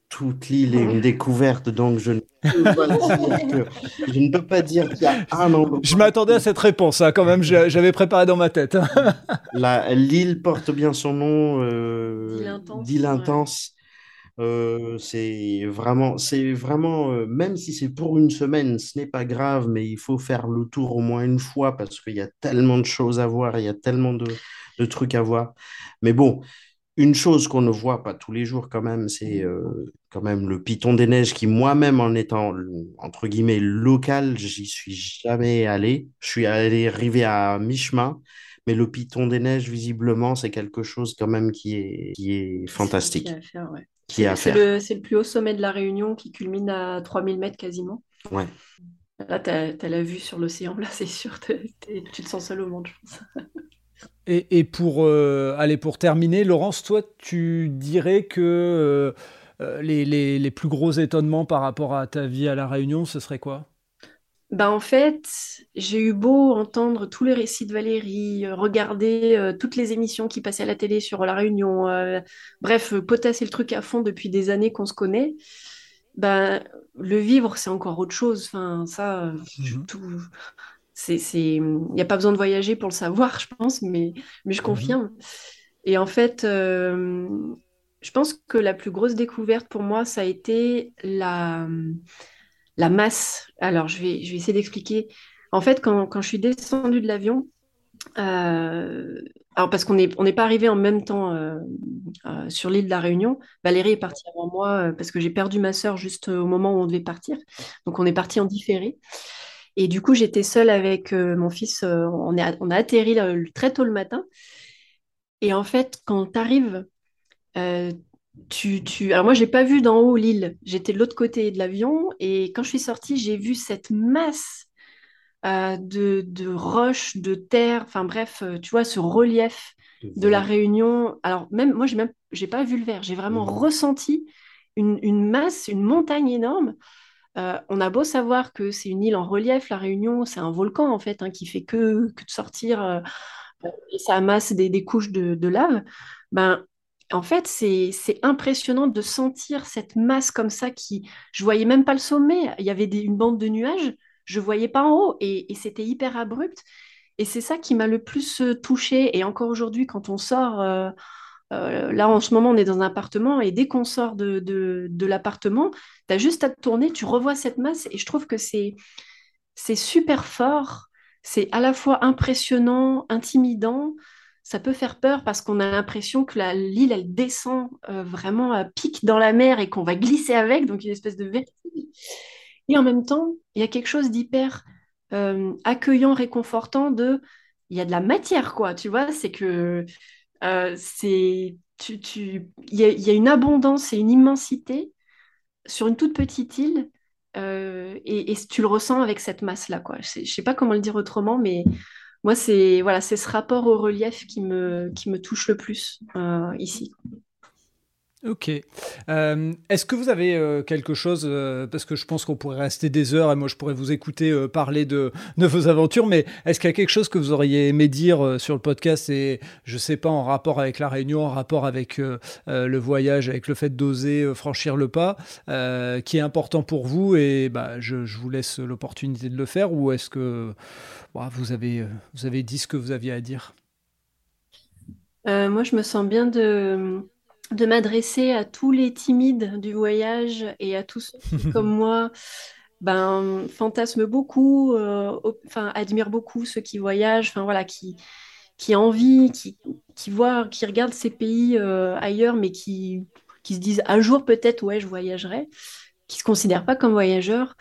toute l'île est une découverte, donc je ne peux pas [laughs] dire je ne peux pas dire qu'il y a un endroit. Je m'attendais à cette réponse, hein, quand même, [laughs] j'avais préparé dans ma tête. l'île porte bien son nom, euh, d'île intense. Euh, c'est vraiment, c'est vraiment, euh, même si c'est pour une semaine, ce n'est pas grave, mais il faut faire le tour au moins une fois parce qu'il y a tellement de choses à voir, il y a tellement de, de trucs à voir. Mais bon, une chose qu'on ne voit pas tous les jours quand même, c'est euh, quand même le Piton des Neiges qui moi-même en étant entre guillemets local, j'y suis jamais allé. Je suis allé arriver à mi-chemin, mais le Piton des Neiges visiblement c'est quelque chose quand même qui est qui est fantastique. C'est le, plus haut sommet de la Réunion qui culmine à 3000 mètres quasiment. Ouais. Là, tu as, la vue sur l'océan, là, [laughs] c'est sûr, tu te sens seul au monde, je pense. [laughs] Et, pour, euh, aller pour terminer, Laurence, toi, tu dirais que euh, euh, les, les, plus gros étonnements par rapport à ta vie à La Réunion, ce serait quoi? Bah en fait, j'ai eu beau entendre tous les récits de Valérie, euh, regarder euh, toutes les émissions qui passaient à la télé sur La Réunion, euh, bref, potasser le truc à fond depuis des années qu'on se connaît. Ben, le vivre, c'est encore autre chose. Enfin, ça, mhm. tout, c'est, c'est, il n'y a pas besoin de voyager pour le savoir, je pense, mais, mais je mhm. confirme. Et en fait, je pense que la plus grosse découverte pour moi, ça a été la la masse. Alors, je vais, je vais essayer d'expliquer. En fait, quand, je suis descendue de l'avion, euh, alors parce qu'on n'est on pas arrivé en même temps euh, euh, sur l'île de la Réunion. Valérie est partie avant moi parce que j'ai perdu ma sœur juste au moment où on devait partir. Donc on est parti en différé. Et du coup, j'étais seule avec mon fils. on, est, on a atterri très tôt le matin. Et en fait, quand tu arrives, tu, tu... Alors moi, j'ai pas vu d'en haut l'île. J'étais de l'autre côté de l'avion et quand je suis sortie, j'ai vu cette masse euh, de, de, roches, de terre, enfin bref, euh, tu vois, ce relief de la Réunion. Alors même moi, j'ai même, j'ai pas vu le verre. J'ai vraiment mmh. ressenti une, une, masse, une montagne énorme. Euh, on a beau savoir que c'est une île en relief, la Réunion, c'est un volcan en fait hein, qui fait que, que de sortir et ça amasse des, des couches de, de lave. Ben en fait, c'est impressionnant de sentir cette masse comme ça qui, je voyais même pas le sommet. Il y avait une bande de nuages, je voyais pas en haut et, c'était hyper abrupt. Et c'est ça qui m'a le plus euh, touchée. Et encore aujourd'hui, quand on sort, euh, euh, là en ce moment, on est dans un appartement et dès qu'on sort de, de, l'appartement, tu as juste à te tourner, tu revois cette masse et je trouve que c'est super fort. C'est à la fois impressionnant, intimidant ça peut faire peur parce qu'on a l'impression que l'île, elle descend euh, vraiment à pic dans la mer et qu'on va glisser avec, donc une espèce de vertige. Et en même temps, il y a quelque chose d'hyper euh, accueillant, réconfortant de... Il y a de la matière, quoi, tu vois, c'est que euh, c'est... Tu, tu... Il, y a, une abondance et une immensité sur une toute petite île et, et, tu le ressens avec cette masse-là, quoi. Je ne sais pas comment le dire autrement, mais moi, c'est voilà, c'est ce rapport au relief qui me, touche le plus euh, ici. Ok. Euh, est-ce que vous avez euh, quelque chose, parce que je pense qu'on pourrait rester des heures et moi je pourrais vous écouter parler de, vos aventures, mais est-ce qu'il y a quelque chose que vous auriez aimé dire sur le podcast et je sais pas en rapport avec la Réunion, en rapport avec le voyage, avec le fait d'oser franchir le pas, qui est important pour vous et bah, je, vous laisse l'opportunité de le faire ou est-ce que vous, avez, euh, vous avez dit ce que vous aviez à dire? Euh, moi, je me sens bien de, de m'adresser à tous les timides du voyage et à tous ceux qui, comme [laughs] moi, ben, fantasment beaucoup, euh, enfin, admirent beaucoup ceux qui voyagent, enfin, voilà, qui, qui envie, qui, qui voient, qui regardent ces pays ailleurs, mais qui, qui se disent un jour peut-être, ouais, je voyagerai, qui se considèrent pas comme voyageurs.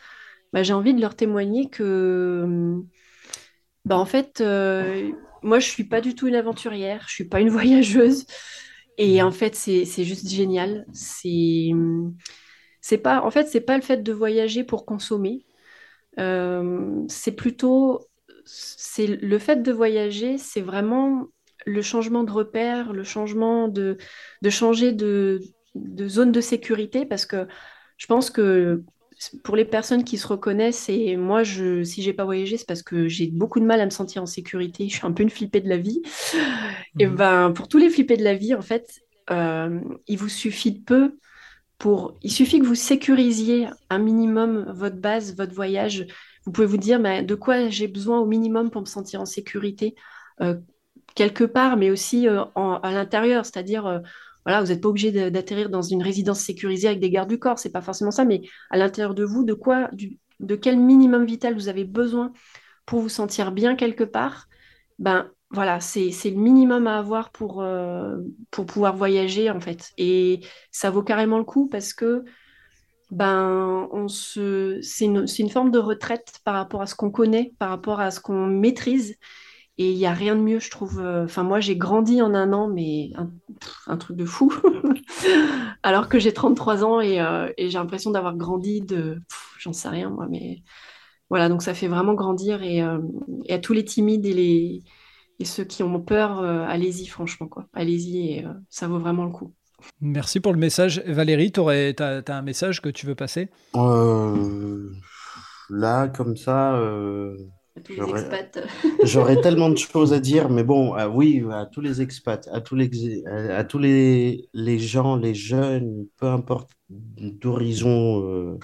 Ben, j'ai envie de leur témoigner que bah en fait, euh, moi, je suis pas du tout une aventurière, je suis pas une [laughs] voyageuse. Et en fait, c'est juste génial. C'est c'est pas en fait, c'est pas le fait de voyager pour consommer. Euh, c'est plutôt c'est le fait de voyager, c'est vraiment le changement de repère, le changement de, de changer de, de zone de sécurité parce que je pense que pour les personnes qui se reconnaissent, et moi, je, si j'ai pas voyagé, c'est parce que j'ai beaucoup de mal à me sentir en sécurité. Je suis un peu une flippée de la vie. Et mhm. ben, pour tous les flippés de la vie, en fait, euh, il vous suffit de peu pour. Il suffit que vous sécurisiez un minimum votre base, votre voyage. Vous pouvez vous dire, mais de quoi j'ai besoin au minimum pour me sentir en sécurité? Euh, quelque part, mais aussi euh, à l'intérieur, c'est-à-dire voilà, vous n'êtes pas obligé d'atterrir dans une résidence sécurisée avec des gardes du corps, c'est pas forcément ça, mais à l'intérieur de vous, de quoi, de quel minimum vital vous avez besoin pour vous sentir bien quelque part, ben voilà, c'est le minimum à avoir pour, euh, pour pouvoir voyager en fait. Et ça vaut carrément le coup parce que ben, on se, c'est une, une, forme de retraite par rapport à ce qu'on connaît, par rapport à ce qu'on maîtrise. Et il n'y a rien de mieux, je trouve. Euh, enfin, moi, j'ai grandi en un an, mais un, truc de fou. [laughs] Alors que j'ai 33 ans euh, et, j'ai l'impression d'avoir grandi de. J'en sais rien, moi, mais voilà, donc ça fait vraiment grandir. Et, euh, à tous les timides et, les, et ceux qui ont peur, allez-y, franchement, quoi. Allez-y, et ça vaut vraiment le coup. Merci pour le message. Valérie, tu as, un message que tu veux passer? Là, comme ça. J'aurais [laughs] [laughs] tellement de choses à dire, mais bon, euh, oui, à tous les expats, à tous les, à, tous les, les gens, les jeunes, peu importe d'horizon, euh,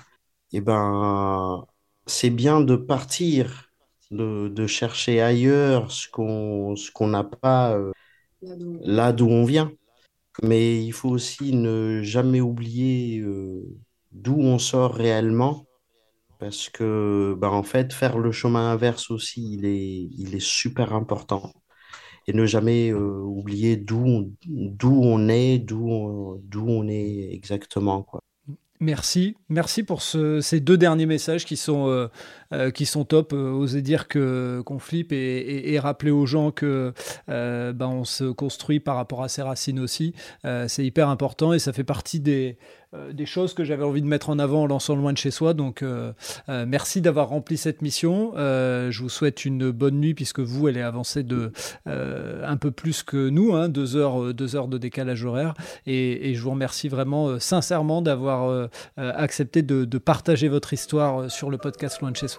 eh ben, c'est bien de partir, de, de chercher ailleurs ce qu'on ce qu'on n'a pas euh, là d'où on vient. Mais il faut aussi ne jamais oublier d'où on sort réellement parce que bah, en fait, faire le chemin inverse aussi, il est, il est super important. Et ne jamais euh, oublier d'où on, est, d'où on, on est exactement. Quoi. Merci, merci pour ces deux derniers messages qui sont, euh, euh, qui sont top. oser dire que qu'on flippe et, rappeler aux gens que ben on se construit par rapport à ses racines aussi. c'est hyper important et ça fait partie des, euh, des choses que j'avais envie de mettre en avant en lançant loin de chez soi. Donc, euh, euh, merci d'avoir rempli cette mission. je vous souhaite une bonne nuit puisque vous, elle est avancée de un peu plus que nous, hein, deux heures, deux heures de décalage horaire. Et, je vous remercie vraiment sincèrement d'avoir accepté de, partager votre histoire sur le podcast loin de chez soi.